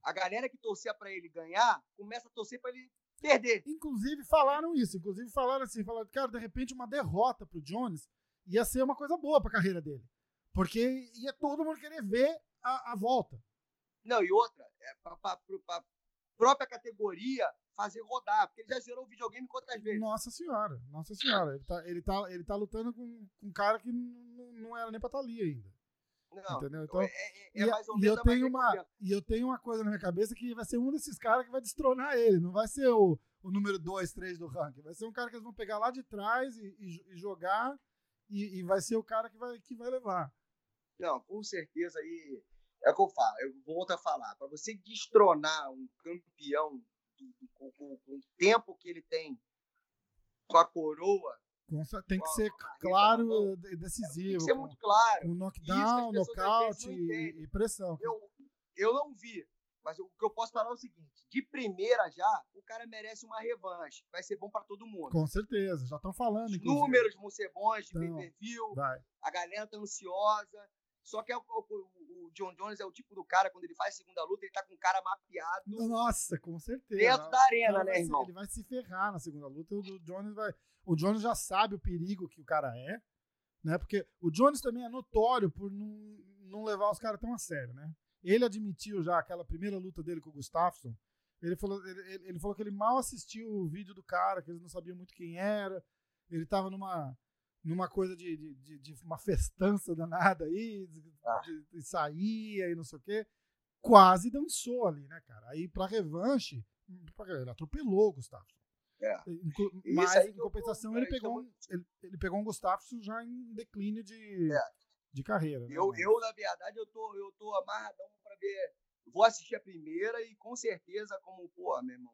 a galera que torcia para ele ganhar começa a torcer para ele perder. Inclusive falaram isso, inclusive falaram assim, falaram, cara, de repente uma derrota pro Jones ia ser uma coisa boa pra carreira dele. Porque ia todo mundo querer ver a, a volta. Não, e outra, é pra própria categoria fazer rodar, porque ele já zerou o videogame quantas vezes? Nossa senhora, nossa senhora. Ele tá, ele tá, ele tá lutando com, com um cara que não, não era nem pra estar ali ainda. Não, entendeu? Então, é, é- é e, mais ou e menos eu tenho uma, e eu tenho uma coisa na minha cabeça que vai ser um desses caras que vai destronar ele. Não vai ser o, o número 2, 3 do ranking. Vai ser um cara que eles vão pegar lá de trás e, e- e jogar. E, e vai ser o cara que vai, que vai levar. Não, com certeza aí é o que eu falo. Eu volto a falar. Para você destronar um campeão com, com- com o tempo que ele tem com a coroa, Tem que ser claro, na mão, de- tem decisivo. que ser muito claro. Isso knockdown, nocaute e, e pressão. Eu, eu não vi. Mas o que eu posso falar é o seguinte: de primeira já, o cara merece uma revanche. Vai ser bom para todo mundo. Com certeza, já estão falando. Os números vão ser bons de Então, pay-per-view. Vai. a galera tá ansiosa. Só que é o, o- o John Jones é o tipo do cara, quando ele faz segunda luta, ele tá com o cara mapeado Nossa, com certeza. dentro da arena, Ele né, se- irmão? Ele vai se ferrar na segunda luta. O Jones vai. O Jones já sabe o perigo que o cara é, né? Porque o Jones também é notório por não, não levar os caras tão a sério, né? Ele admitiu já aquela primeira luta dele com o Gustafsson. Ele falou, ele, ele- ele falou que ele mal assistiu o vídeo do cara, que eles não sabiam muito quem era. Ele tava numa, numa coisa de, de, de- de uma festança danada aí, Ah. de- saía e não sei o quê. Quase dançou ali, né, cara? Aí pra revanche, ele atropelou o Gustafsson. É. Mas, em compensação, ele pegou, um, ele, ele pegou um Gustafsson já em declínio de, É. de carreira. né, Eu, eu, na verdade, eu tô, eu tô amarradão pra ver. Vou assistir a primeira e com certeza, como, pô, meu irmão,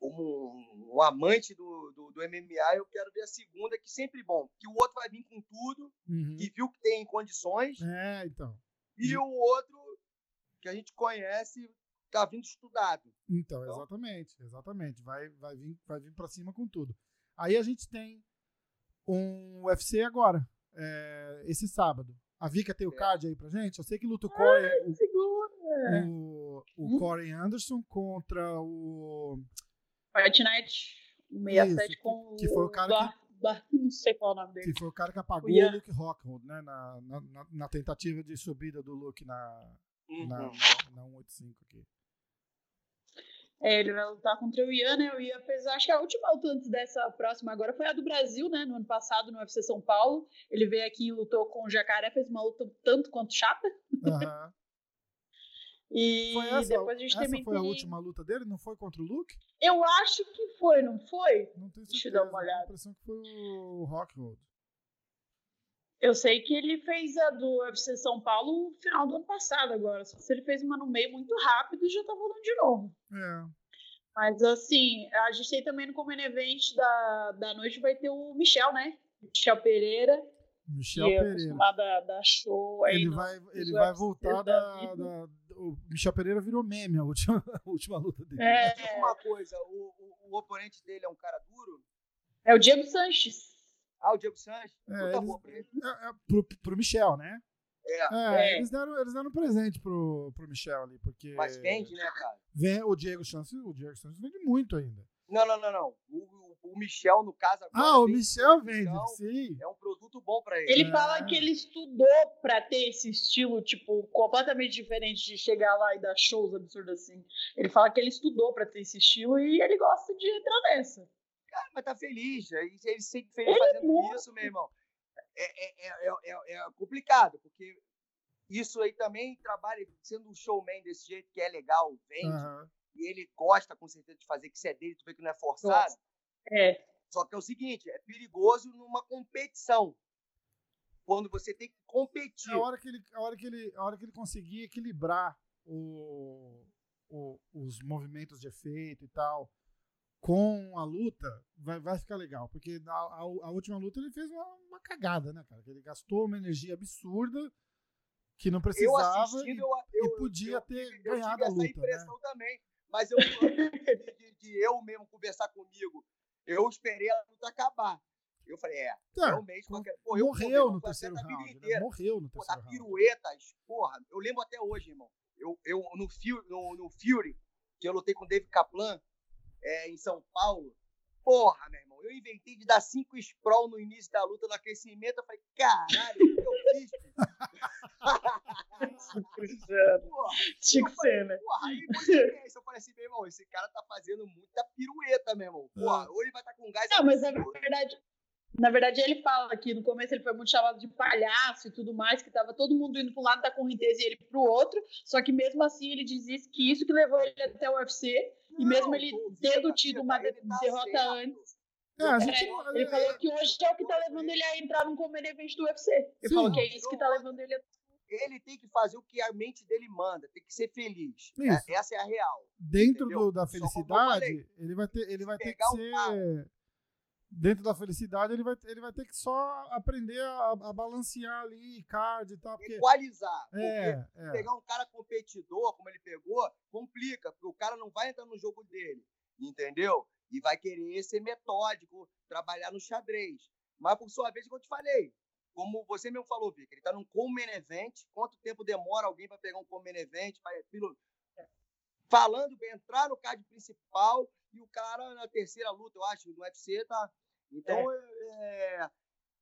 um, um amante do, do, do MMA, eu quero ver a segunda, que sempre bom. Que o outro vai vir com tudo, Uhum. que viu que tem condições, É, então. e o outro, que a gente conhece, tá vindo estudado. Então, Então- exatamente, exatamente. Vai, vai vir, vai vir para cima com tudo. Aí a gente tem um UFC agora, é, esse sábado. A Vika tem o É. card aí pra gente. Eu sei que luta o Corey, Segura. o, o Hum. Corey Anderson contra o Fight Night 67 Isso, com que foi o cara Bar, Bar- não sei qual é o nome dele. que foi o cara que apagou O o Luke Rockhold, né, na, na, na- na tentativa de subida do Luke na, uhum. na, na, na 185 aqui. É, ele vai lutar contra o Ian, né? O Ian fez, acho que a última luta antes dessa próxima agora foi a do Brasil, né? No ano passado, no UFC São Paulo. Ele veio aqui e lutou com o Jacaré, fez uma luta tanto quanto chata. Uhum. E essa, depois a gente essa também foi a última luta dele? Não foi contra o Luke? Eu acho que foi, não foi? Não tenho certeza. Deixa eu dar uma olhada. A impressão que foi o Rockhold. Eu sei que ele fez a do UFC São Paulo no final do ano passado agora. Só se ele fez uma no meio muito rápido e já tá voltando de novo. É. Mas assim, a gente tem também no Common Event da, da noite vai ter o Michel, né? Michel Pereira. Michel é Pereira. acostumado a dar show aí Ele no- vai, ele vai voltar da da, da- O Michel Pereira virou meme a última, a última luta dele. É, Uma coisa, o, o, o oponente dele é um cara duro? é o Diego Sanches. Ah, o Diego Sanches? É, pra ele. É, é, pro, pro Michel, né? É, É, É. Eles, deram, eles deram um presente pro, pro Michel ali, porque. mas vende, né, cara? Vem, o Diego Santos, o Diego Santos vende muito ainda. Não, não, não, não. O, o- o Michel, no caso, agora. Ah, o Michel vende, sim. É um produto bom pra ele. Ele É. fala que ele estudou pra ter esse estilo, tipo, completamente diferente de chegar lá e dar shows absurdos assim. Ele fala que ele estudou pra ter esse estilo e ele gosta de entrar nessa. Cara, mas tá feliz. Ele, ele sempre feliz Ele fazendo muito. isso, meu irmão. É, é, é, é, é- é complicado, porque isso aí também trabalha sendo um showman desse jeito que é legal, vende, Aham. e ele gosta com certeza de fazer, que isso é dele, tu vê que não é forçado. É. Só que é o seguinte, é perigoso numa competição. Quando você tem que competir. A hora que ele, a hora que ele, a hora que ele conseguir equilibrar o, o- os movimentos de efeito e tal com a luta, vai, vai ficar legal. Porque a, a- a última luta ele fez uma, uma cagada, né, cara? Ele gastou uma energia absurda que não eu precisava assistindo, e, eu, eu, e podia eu, ter eu ganhado tive a essa luta, né? impressão também. Mas eu, antes de, de eu mesmo conversar comigo, eu esperei a luta acabar. Eu falei, é, Tá, realmente. pô, meu morreu no terceiro atleta a vida round, né? inteira. Morreu no terceiro round. piruetas, porra, eu lembro até hoje, irmão. Eu, eu no, Fury, no, no Fury, que eu lutei com o David Kaplan, é, em São Paulo, porra, meu irmão, eu inventei de dar cinco sprawl no início da luta, no aquecimento, eu falei, caralho, o que eu fiz? Tinha que ser, né? porra, aí. Eu falei assim, meu irmão, esse cara tá fazendo muita pirueta, meu irmão. Porra, ou ele vai estar com gás. Não, mas na verdade, na verdade ele fala que no começo ele foi muito chamado de palhaço e tudo mais, que tava todo mundo indo para um lado da correnteza e ele pro outro, só que mesmo assim ele diz isso, que isso que levou ele até o UFC, e Não, mesmo ele o tendo Vita, tido uma tá derrota antes, É, a É, gente ele é, falou que hoje é o que tá levando ele a entrar num Common Event do UFC. Ele Sim. falou que é isso que tá levando ele a... Ele tem que fazer o que a mente dele manda, tem que ser feliz. Isso. É- essa é a real. dentro do- da felicidade, falei, ele vai ter, ele vai ter que pegar um ser. Dentro da felicidade, ele vai, ele vai ter que só aprender a, a balancear ali, card e tal. Porque, Equalizar. Porque é, é. pegar um cara competidor, como ele pegou, complica, porque o cara não vai entrar no jogo dele, entendeu? E vai querer ser metódico, trabalhar no xadrez. Mas, por sua vez, como eu te falei, como você mesmo falou, Vic, ele tá num common event, quanto tempo demora alguém para pegar um common event, pilo- falando, entrar no card principal, e o cara na terceira luta, eu acho, no UFC, tá... Então, é,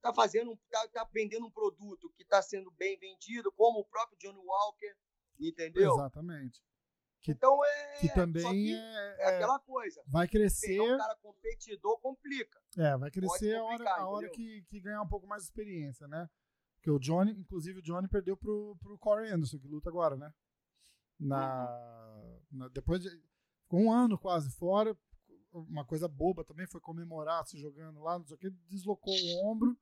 tá fazendo, um- tá, tá vendendo um produto que está sendo bem vendido, como o próprio Johnny Walker, entendeu? Exatamente. Que, Então é. que também que é, é aquela coisa. vai crescer. Pegar um cara competidor complica. É, vai crescer a hora, a hora que, que ganhar um pouco mais de experiência, né? Porque o Johnny, inclusive o Johnny perdeu pro, pro Corey Anderson, que luta agora, né? Na, na- depois de. Ficou um ano quase fora. Uma coisa boba também foi comemorar se jogando lá, não sei o que, deslocou o ombro,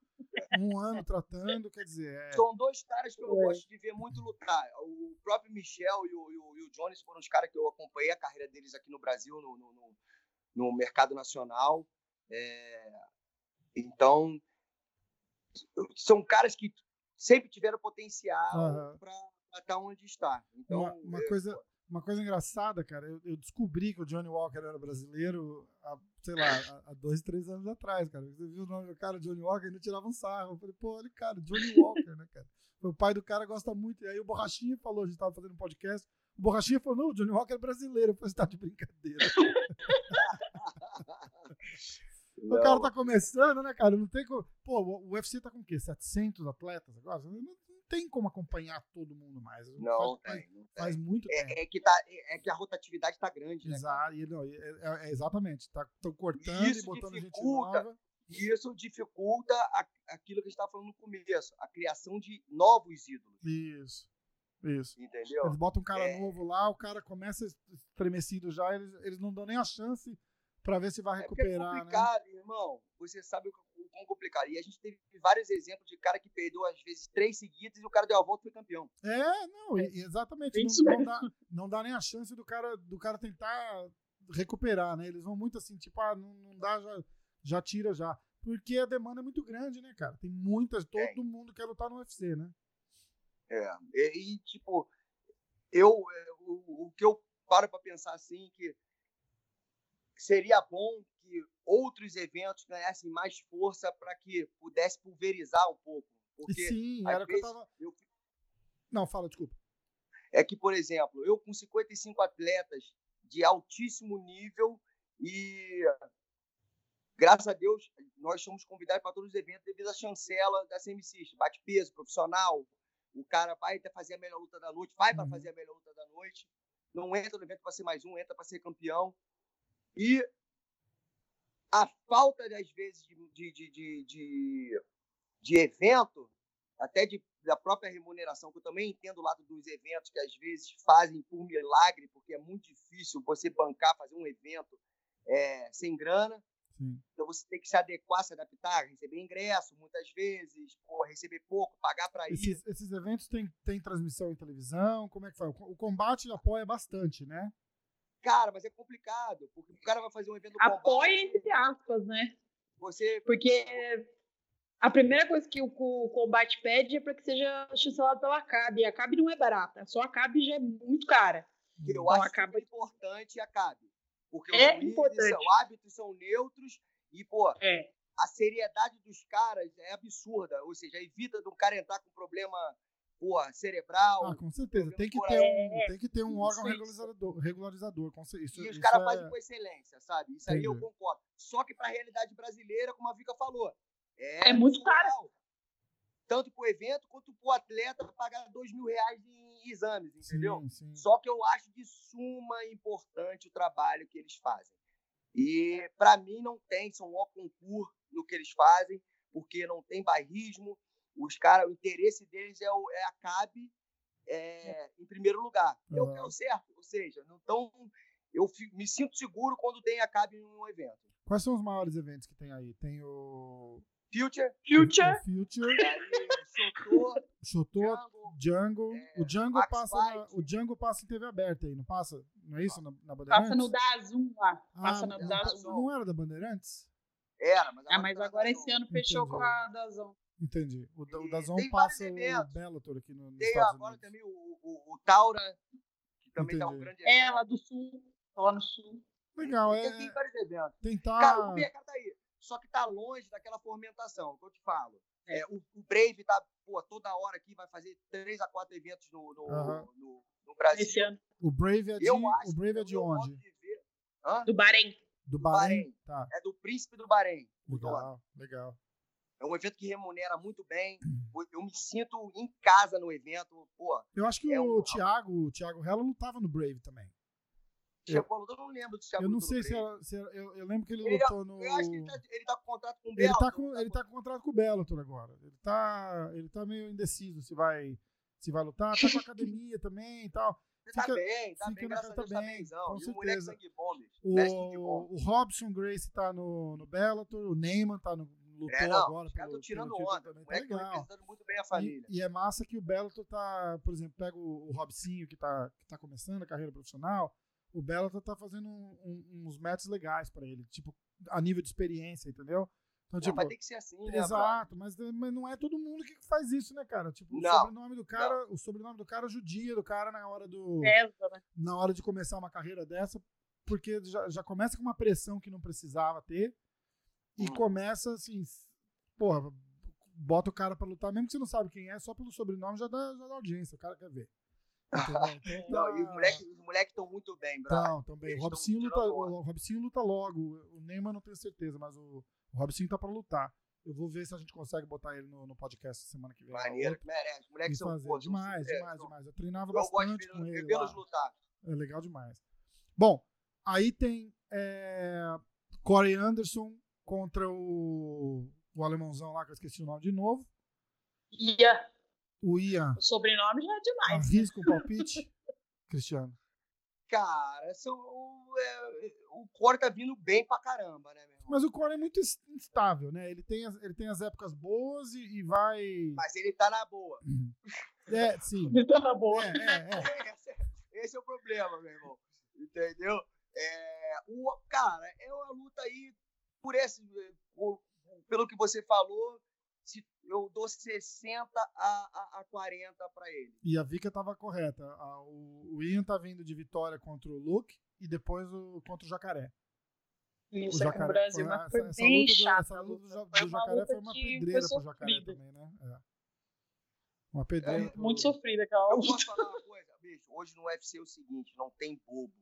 um ano tratando, quer dizer, é, São dois caras que eu É. gosto de ver muito lutar. O próprio Michel e o, e o, e o Jones foram os caras que eu acompanhei a carreira deles aqui no Brasil, no, no, no- no mercado nacional. É, Então, são caras que sempre tiveram potencial Aham. para estar onde está. Então, uma, uma é, coisa, uma coisa engraçada, cara, eu, eu descobri que o Johnny Walker era brasileiro há, sei lá, há, dois, três anos atrás, cara. Você viu o nome do cara, Johnny Walker, e não tirava um sarro. Eu falei, pô, olha, cara, Johnny Walker, né, cara? O pai do cara gosta muito. E aí o Borrachinha falou, a gente tava fazendo um podcast, o Borrachinha falou, não, o Johnny Walker é brasileiro. Eu falei, você tá de brincadeira. O não, cara tá começando, né, cara? Não tem como... Pô, o UFC tá com o quê? 700 atletas agora? Não tem como acompanhar todo mundo mais. Não, faz, tem, faz muito tempo. É, é que tá, é, é que a rotatividade tá grande, né? Exato, e não, é, é- exatamente. Estão cortando Isso e botando gente nova. Isso dificulta a- aquilo que a gente estava falando no começo, a criação de novos ídolos, Isso. Isso. entendeu? Eles botam um cara É. novo lá, o cara começa estremecido já, eles, eles não dão nem a chance pra ver se vai É é recuperar, né? complicado, irmão. Você sabe o o quão complicado. E a gente teve vários exemplos de cara que perdeu, às vezes, três seguidas e o cara deu a volta e foi campeão. É, não, e exatamente. Isso Não, não dá, não dá nem a chance do cara, do cara tentar recuperar, né? Eles vão muito assim, tipo, ah, não, não dá, já, já tira já. Porque a demanda é muito grande, né, cara? Tem muitas, todo Tem. mundo quer lutar no UFC, né? É. E, e, tipo, eu, é, o, o que eu paro para pensar assim, que seria bom que outros eventos ganhassem mais força para que pudesse pulverizar um pouco. Porque sim, era o que eu tava. eu- Não, fala, desculpa. é que, por exemplo, eu com 55 atletas de altíssimo nível e graças a Deus nós somos convidados para todos os eventos devido à chancela da CMC, bate peso profissional, o cara vai até fazer a melhor luta da noite, vai para Uhum. fazer a melhor luta da noite, não entra no evento para ser mais um, entra para ser campeão e a falta às vezes de, de, de, de, de, evento, até de, da própria remuneração, que eu também entendo o lado dos eventos que às vezes fazem por milagre, porque é muito difícil você bancar, fazer um evento é, sem grana. Sim. Então você tem que se adequar, se adaptar, receber ingresso muitas vezes, pô, receber pouco, pagar para ir. Esses, esses eventos têm tem transmissão em televisão? Como é que faz? O combate apoia bastante, né? Cara, mas é complicado, porque o cara vai fazer um evento Apoia combate, entre aspas, né? você Porque a primeira coisa que o, o combate pede é para que seja chancelado pela CAB. E a CAB não é barata. Só a CAB já é muito cara. eu Então, acho acaba- super importante e acabe. Porque É os importante. são árbitros, são neutros e, pô, É. a seriedade dos caras é absurda. Ou seja, evita de um cara entrar com problema, pô, cerebral. Ah, com certeza. Tem que ter um, tem que ter um órgão isso. regularizador. regularizador isso, e os caras é- fazem com excelência, sabe? Isso aí eu Entendi. concordo. Só que para a realidade brasileira, como a Vika falou, é, É muito caro. Tanto para o evento quanto para o atleta pagar dois mil reais em exames, entendeu? Sim, sim. Só que eu acho de suma importante o trabalho que eles fazem. E para mim não tem, são ó concurso no que eles fazem, porque não tem bairrismo. Os caras, o interesse deles é, o, é a CAB é, em primeiro lugar. É o que é Aham. o certo. Ou seja, então eu fi- me sinto seguro quando tem a CAB em um evento. Quais são os maiores eventos que tem aí? Tem o, Future, Future. o Future, aí, Chotô, Django, Django. é, o Django Max passa na, o Django passa em TV aberta aí, não passa? Não é isso na, na Bandeirantes? Passa no Dazum lá. Passa Ah, no não, Dazum. não era da Bandeirantes? era, mas Ah, mas tá agora esse ano fechou Entendi. com a Dazum. Entendi. O, da- o E Dazon passa o. Bellator aqui no, nos Tem Estados agora Unidos. também o, o, o Taura, que também tá um Entendi. grande É, lá do sul. Lá no sul. Legal, Tem, é, tem vários eventos. tentar... Cara, o mercado tá aí. Só que tá longe daquela fomentação, que eu te falo. É, o, o Brave tá, pô, toda hora aqui, vai fazer três a quatro eventos no, no, no, no Brasil. Esse ano. O Brave é de, Eu o Brave é de onde? de? Do Bahrein. Do do Bahrein? Bahrein. Tá, É do Príncipe do Bahrein. legal, legal. É um evento que remunera muito bem. Eu me sinto em casa no evento. Pô, Eu acho que É o um- Thiago, o Thiago Hello não tava no Brave também. chegou a luta, eu não lembro do Thiago eu não sei se, era, se era- eu, eu lembro que ele, Ele- lutou no... Eu acho que ele tá, ele tá com contrato com o Ele Bellator, tá com, ele tá com contrato com o Bellator agora. Ele tá, ele tá meio indeciso se vai, se vai lutar. Tá com a academia também e tal. Ele tá fica- bem, tá bem, graças a tá Deus tá bem, com E o moleque certeza. sangue. O, Mestre sangue bombas. o Robson Grace tá no, no Bellator. O Neyman tá no, lutou É, não, agora. os caras estão tirando pelo onda. também, O tá moleque tá legal. representando muito bem a família. E, e é massa que o Bellator tá, por exemplo, pega o, o Robsinho que tá, que tá começando a carreira profissional, o Bellator tá fazendo um- um- uns matches legais pra ele, tipo, a nível de experiência, entendeu? Então, Não, tipo, mas tem que ser assim, né, exato, mas, mas não é todo mundo que faz isso, né, cara? Tipo, o Não, sobrenome do cara, o sobrenome do cara judia do cara na hora do Pesa, né? na hora de começar uma carreira dessa, porque já, já começa com uma pressão que não precisava ter e Hum. começa assim, porra, bota o cara pra lutar, mesmo que você não sabe quem é, só pelo sobrenome já dá, já dá audiência, o cara quer ver. Então, Não, e os moleques os moleques estão muito bem, brother. Não, também. O tão luta, o luta logo. O Neymar não tenho certeza, mas o, o Robsinho tá pra lutar. Eu vou ver se a gente consegue botar ele no, no podcast semana que vem. Maneiro, que merece. Moleque e são fazer. pô, são demais, sucesso. demais, demais. Eu treinava Eu bastante com ele vê-los lutar. É legal demais. Bom, aí tem é, Corey Anderson contra o, o alemãozão lá, que eu esqueci o nome de novo. Ia. O Ian. O sobrenome já é demais. Arrisca o palpite, Cristiano. Cara, são, o, é, o Core tá vindo bem pra caramba, né, meu irmão? Mas o Corey é muito ins- instável, né? Ele tem as, ele tem as épocas boas e, e vai. Mas ele tá na boa. É, sim. Então, na boa. É, é, é. Esse, é- esse é o problema, meu irmão. Entendeu? É, o, cara, é uma luta aí por esse. por- pelo que você falou, se, eu dou 60 a, a, a 40 pra ele. E a Vika tava correta. A- o, o Ian tá vindo de vitória contra o Luke e depois o, contra o Jacaré. Isso o aqui no Brasil, foi- mas foi essa, essa bem luta do, chata. essa a luta do, luta. Foi do uma Jacaré luta foi uma pedreira foi pro Jacaré sofrida. também, né? É. Uma pedreira. É, pro- Muito sofrida aquela Eu luta. posso falar uma coisa, bicho. Hoje no UFC é o seguinte: não tem bobo.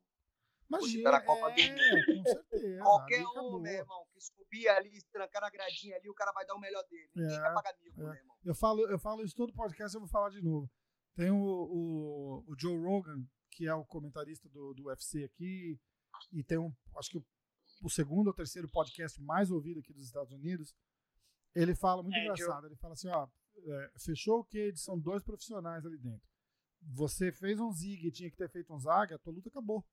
Imagina, tá na Copa do é, com certeza. Qualquer um, meu irmão, que subir ali, trancar na gradinha ali, o cara vai dar o melhor dele. Ninguém É, vai pagar mico, é. meu irmão. Eu falo, eu falo isso todo podcast, eu vou falar de novo. Tem o, o, o Joe Rogan, que é o comentarista do, do UFC aqui, e tem um, acho que o, o segundo ou terceiro podcast mais ouvido aqui dos Estados Unidos. Ele fala muito É, Joe. engraçado. Ele fala assim: ó, é, fechou o cage, são dois profissionais ali dentro. Você fez um zig e tinha que ter feito um zag, a tua luta acabou.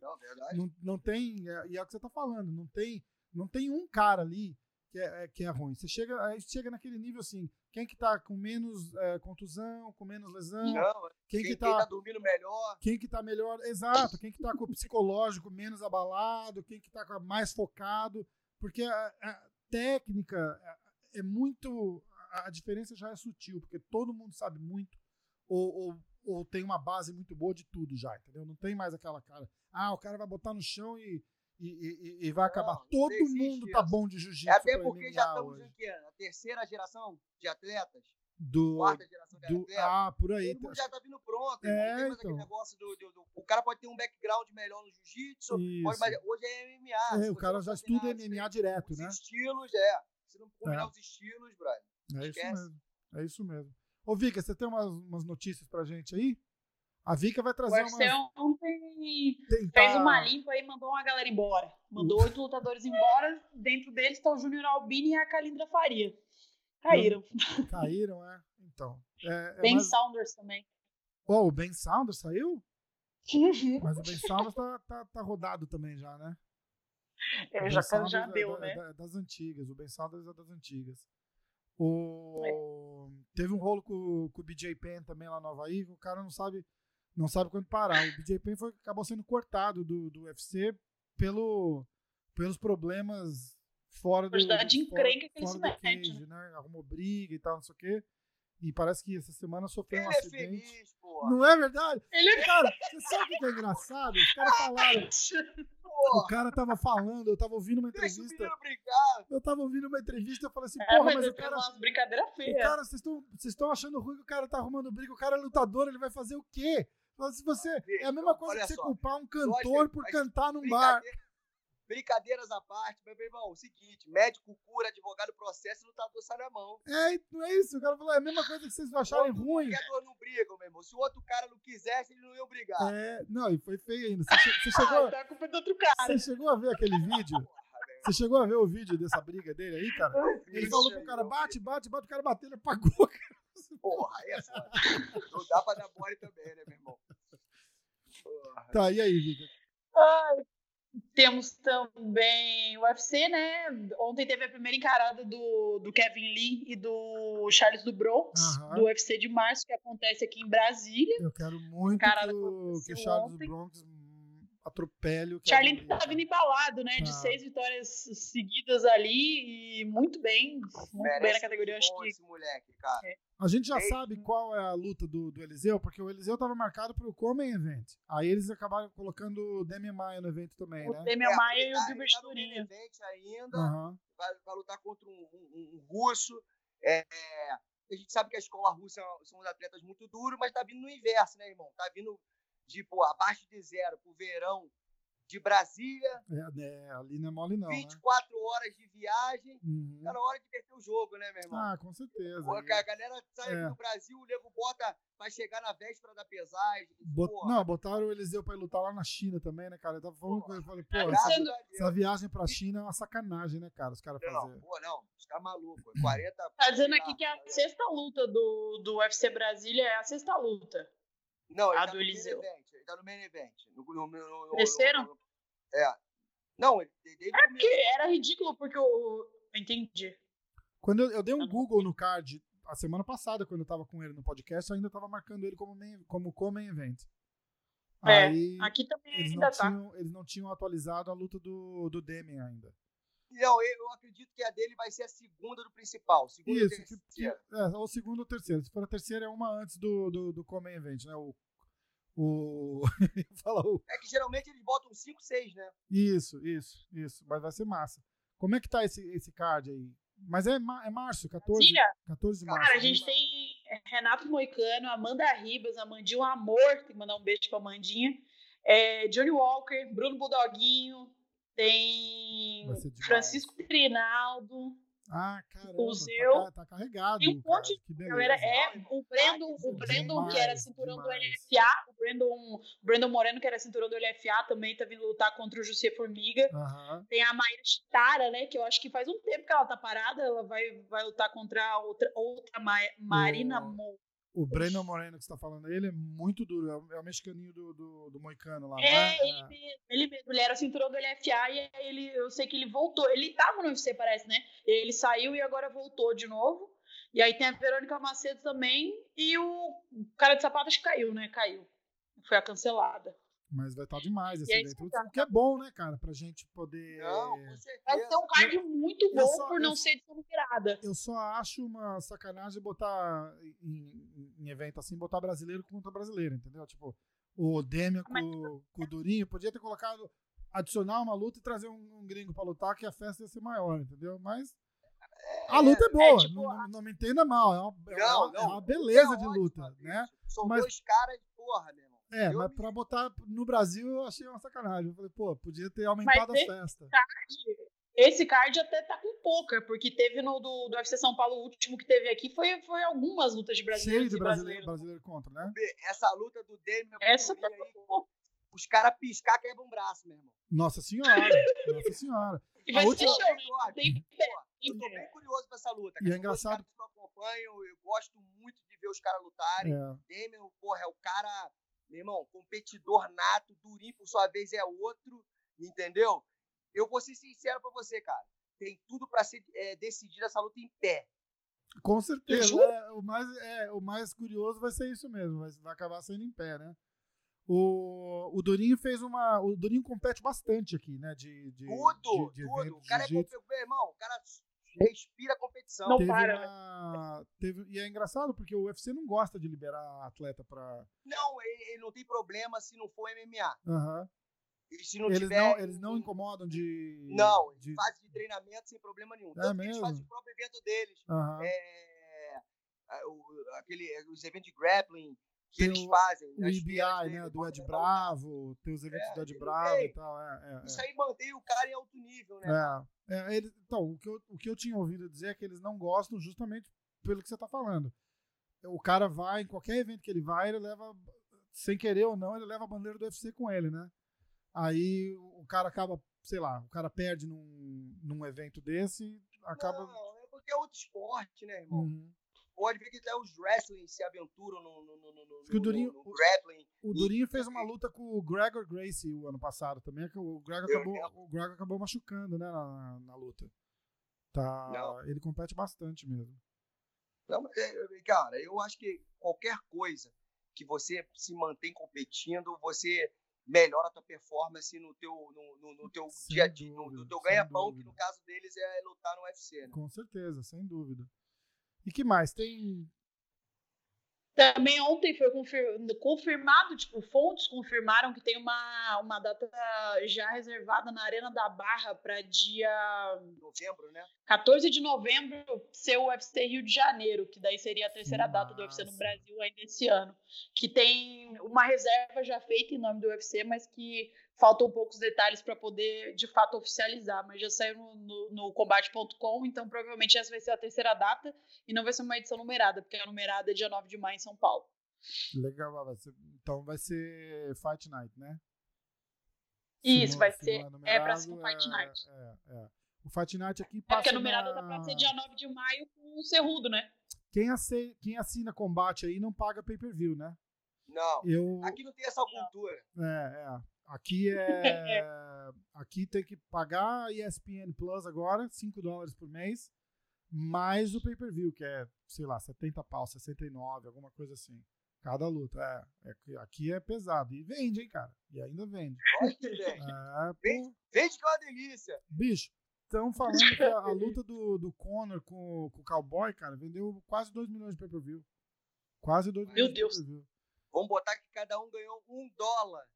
Não, verdade. Não, não tem, é- e é o que você tá falando, não tem, não tem um cara ali que é, é- que é ruim. Você chega, aí chega naquele nível assim, quem que tá com menos é, contusão, com menos lesão, Não, quem quem, que quem tá, tá dormindo melhor. quem que tá melhor, exato, quem que tá com o psicológico menos abalado, quem que tá mais focado, porque a, a técnica é, é muito, a, a diferença já é sutil, porque todo mundo sabe muito, ou, ou, ou tem uma base muito boa de tudo já, entendeu? Não tem mais aquela cara, ah, o cara vai botar no chão e, e, e- e vai acabar. não Todo mundo tá bom de jiu-jitsu É até porque já estamos hoje. ano? A terceira geração de atletas? Do, Quarta geração de do, atletas? ah, por aí. Todo mundo já tá vindo pronto. É, então. negócio do, do- do- O cara pode ter um background melhor no jiu-jitsu, hoje é MMA. É, o cara já estuda os- MMA direto, Os né? estilos, é. Se não combinar É. os estilos, brother. É isso mesmo. É isso mesmo. Ô, Vika, você tem umas, umas notícias pra gente aí? A Vika vai O trazer UFC umas. ontem Tentar... fez uma limpa e mandou uma galera embora. Mandou oito lutadores embora. Dentro deles está o Júnior Albini e a Calindra Faria. Caíram. Caíram, é? Então. É, é Ben mais- Saunders também. Ó, o Ben Saunders saiu? Mas o Ben Saunders tá, tá, tá rodado também já, né? O É, já, já é deu, né? é da- é das antigas. O Ben Saunders é das antigas. O... Teve um rolo com, com o BJ Penn também lá no Havaí. que O cara não sabe, não sabe quando parar. O BJ Penn foi, acabou sendo cortado do, do UFC pelo, pelos problemas fora do. Quantidade encrenca que ele se mete, né? Arrumou briga e tal, não sei o quê. E parece que essa semana sofreu Ele um é acidente. feliz, porra. Não é verdade? Ele é Cara, você sabe o que é engraçado? Os caras falaram. O cara tava falando, eu tava ouvindo uma o entrevista. Eu tava ouvindo uma entrevista e eu falei assim, É, porra, mas mas o cara. umas brincadeiras O feias. cara, vocês estão vocês estão achando ruim que o cara tá arrumando briga, o cara é lutador, ele vai fazer o quê? Mas Se você, é a mesma coisa Olha que você só, culpar um cantor por cantar num bar. Brincadeira- Brincadeiras à parte, meu irmão, o seguinte, médico cura, advogado processa e lutador sai na mão. É, não é isso. O cara falou, é a mesma coisa que vocês acharem ruim. jogador não briga, meu irmão. Se o outro cara não quisesse, ele não ia brigar. É, não, e foi feio ainda. Você, che- você chegou, Ah, tá com do outro cara. você chegou a ver aquele vídeo? Porra, velho. Você chegou a ver o vídeo dessa briga dele aí, cara? Ele falou pro cara, bate, bate, bate, o cara bateu, ele apagou. cara. Porra, aí é foda. Não dá pra dar mole também, né, meu irmão? Porra. Tá, e aí, Vitor? Ai, Temos também o UFC, né? Ontem teve a primeira encarada do, do Kevin Lee e do Charles do Bronx, Aham. do UFC de março, que acontece aqui em Brasília. Eu quero muito Encarada que o, que Charles ontem. Bronx atropele o Charlie tá cara. vindo embalado, né? De Tá. seis vitórias seguidas ali e muito bem, muito bem Merece na categoria. Acho que esse moleque, cara. A gente já Ei. sabe qual é a luta do, do Eliseu, porque o Eliseu tava marcado pro Common Event. Aí eles acabaram colocando o Demi Maia no evento também, o né? Demian É, Maia e o tá- Gilbert tá Turinha. ainda, Aham. vai, vai lutar contra um, um- um russo. É, é, a gente sabe que a escola russa são uns atletas muito duros, mas tá vindo no inverso, né, irmão? Tá vindo, tipo, abaixo de zero pro verão de Brasília. É, é, ali não é mole, não. 24 né? horas de viagem. Uhum. Tá na hora de perder o jogo, né, meu irmão? Ah, com certeza. Pô, a galera sai é. do Brasil, o nego bota vai chegar na véspera da pesagem. Bot... Não, botaram o Eliseu pra lutar lá na China também, né, cara? Eu tava falando com ele, falei, pô, essa, essa, viagem pra China é uma sacanagem, né, cara? Os caras fazerem. Pô, não, tá maluco. 40. Tá dizendo aqui que a sexta luta do, do UFC Brasília é a sexta luta. Não, a tá do Eliseu. Ele tá no main event. No, no, no, no Terceiro? É. Não, ele, ele é porque era ridículo, porque eu. Entendi. Quando eu, eu dei um Google no card a semana passada, quando eu tava com ele no podcast, eu ainda tava marcando ele como, main, como co-main event. É, Aí, aqui também eles ainda não tá. Tinham, eles não tinham atualizado a luta do, do Demi ainda. Não, eu acredito que a dele vai ser a segunda do principal. Segunda Isso, que, que, é, ou segunda ou terceira. Se for a terceira, é uma antes do, do, do Common Event, né? O, o... Fala o... É que geralmente eles botam 5, 6, né? Isso, isso, isso. Mas vai ser massa. Como é que tá esse, esse card aí? Mas é, é março, 14, 14 de março. Cara, a gente tem Renato Moicano, Amanda Ribas, Amandinha um amor, tem que mandar um beijo pra Amandinha. É, Johnny Walker, Bruno Budoguinho, tem Francisco Trinaldo, ah, caramba, museu. Tá, tá carregado. Tem um monte de galera. É, o Brandon, o Brandon demais, que era cinturão demais. do LFA, o Brandon, o Brandon Moreno, que era cinturão do LFA, também tá vindo lutar contra o José Formiga. Uhum. Tem a Mayra Chitara, né? Que eu acho que faz um tempo que ela tá parada. Ela vai, vai lutar contra outra, outra Marina o... Mo. O Breno Moreno que você tá falando, ele é muito duro, é o, é o mexicaninho do, do, do Moicano lá. É, né? ele. Mesmo, ele mesmo, ele era o cinturão do LFA e ele, eu sei que ele voltou. Ele tava no UFC, parece, né? Ele saiu e agora voltou de novo. E aí tem a Verônica Macedo também e o cara de sapatos caiu, né? Caiu. Foi a cancelada. Mas vai estar tá demais esse evento. O que é bom, né, cara? Pra gente poder. Não, com certeza. Vai ser um card muito bom só, por não eu, ser de virada. Eu só acho uma sacanagem botar em, em, evento assim, botar brasileiro contra brasileiro, entendeu? Tipo, o Demian com, com o Durinho podia ter colocado, adicionar uma luta e trazer um, um, gringo pra lutar, que a festa ia ser maior, entendeu? Mas. A luta é, é boa, é, tipo, não, não, me entenda mal, é uma, é não, uma, é uma beleza de luta, né? São Mas, dois caras, porra, meu é, eu mas me... pra botar no Brasil eu achei uma sacanagem. Eu falei, pô, podia ter aumentado mas a festa. Card, esse card até tá com pouca, porque teve no do, do UFC São Paulo, o último que teve aqui, foi, foi algumas lutas de brasileiros. Cheio de brasileiro, brasileiro contra, né? Essa luta do Demian. Essa tá aí, Os caras piscar quebram um braço, meu irmão. Nossa senhora, nossa senhora. E vai a última... ser show, tem... Eu tô bem curioso pra essa luta. E é engraçado. Que eu acompanho, eu gosto muito de ver os caras lutarem. É. Demian, porra, é o cara meu irmão, competidor nato, durinho por sua vez é outro, entendeu? Eu vou ser sincero pra você, cara. Tem tudo para ser é, decidir essa luta em pé. Com certeza. É, o, mais, é, o mais curioso vai ser isso mesmo. Vai, vai acabar sendo em pé, né? O, o Durinho fez uma. O Durinho compete bastante aqui, né? De, de tudo, de, de tudo. O cara é meu irmão, o cara respira competição. Não teve para, uma, né? teve, e é engraçado porque o UFC não gosta de liberar atleta para. Não, ele, ele, não tem problema se não for MMA. Uhum. E se não eles tiver. Não, eles não incomodam de. Não, de fase de treinamento sem problema nenhum. É Tanto mesmo? eles fazem o próprio evento deles. Uhum. É, o, aquele, os eventos de grappling que eles fazem. O EBI, né? Do Ed Bravo, tem os eventos é, do Ed Bravo e tal. É, é, isso aí mantém o cara em alto nível, né? É. é ele, então, o que, eu, o que eu tinha ouvido dizer é que eles não gostam justamente pelo que você está falando. O cara vai, em qualquer evento que ele vai, ele leva, sem querer ou não, ele leva a bandeira do UFC com ele, né? Aí o cara acaba, sei lá, o cara perde num, num evento desse, acaba. Não, é porque é outro esporte, né, irmão? Uhum pode ver que até os wrestling se aventuram no, no, no, no, o Durinho, no, no grappling. O, Durinho fez uma luta com o Gregor Gracie o ano passado também, que o Gregor acabou, o Gregor acabou machucando, né, na, na luta. Tá, Não. ele compete bastante mesmo. Não, é, cara, eu acho que qualquer coisa que você se mantém competindo, você melhora a tua performance no teu, no, no, no teu dia a dia, no, no teu ganha-pão, que no caso deles é lutar no UFC. Né? Com certeza, sem dúvida. E que mais? Tem. Também ontem foi confirmado, tipo, fontes confirmaram que tem uma, uma data já reservada na Arena da Barra para dia. Novembro, né? 14 de novembro ser o UFC Rio de Janeiro, que daí seria a terceira que data do UFC no Brasil ainda esse ano. Que tem uma reserva já feita em nome do UFC, mas que faltam poucos detalhes para poder de fato oficializar, mas já saiu no, no, no combate.com, então provavelmente essa vai ser a terceira data e não vai ser uma edição numerada, porque a numerada é dia 9 de maio em São Paulo. Legal, vai ser, então vai ser Fight Night, né? Isso, vai ser. É, é pra ser um Fight Night. É, é. O Fight Night aqui passa. É porque a numerada na... tá pra ser dia 9 de maio com o Cerrudo, né? Quem, assina, quem assina combate aí não paga pay per view, né? Não. Eu... Aqui não tem essa cultura. É, é. Aqui é. aqui tem que pagar a ESPN Plus agora, 5 dólares por mês, mais o pay per view, que é, sei lá, 70 pau, 69, alguma coisa assim. Cada luta. É, é, aqui é pesado. E vende, hein, cara? E ainda vende. Vende. É, vende, vende que é uma delícia. Bicho, estão falando que a, a, luta do, do Conor com, com o Cowboy, cara, vendeu quase 2 milhões de pay-per-view. Quase 2 milhões Meu Deus. de pay-per-view. Vamos botar que cada um ganhou um dólar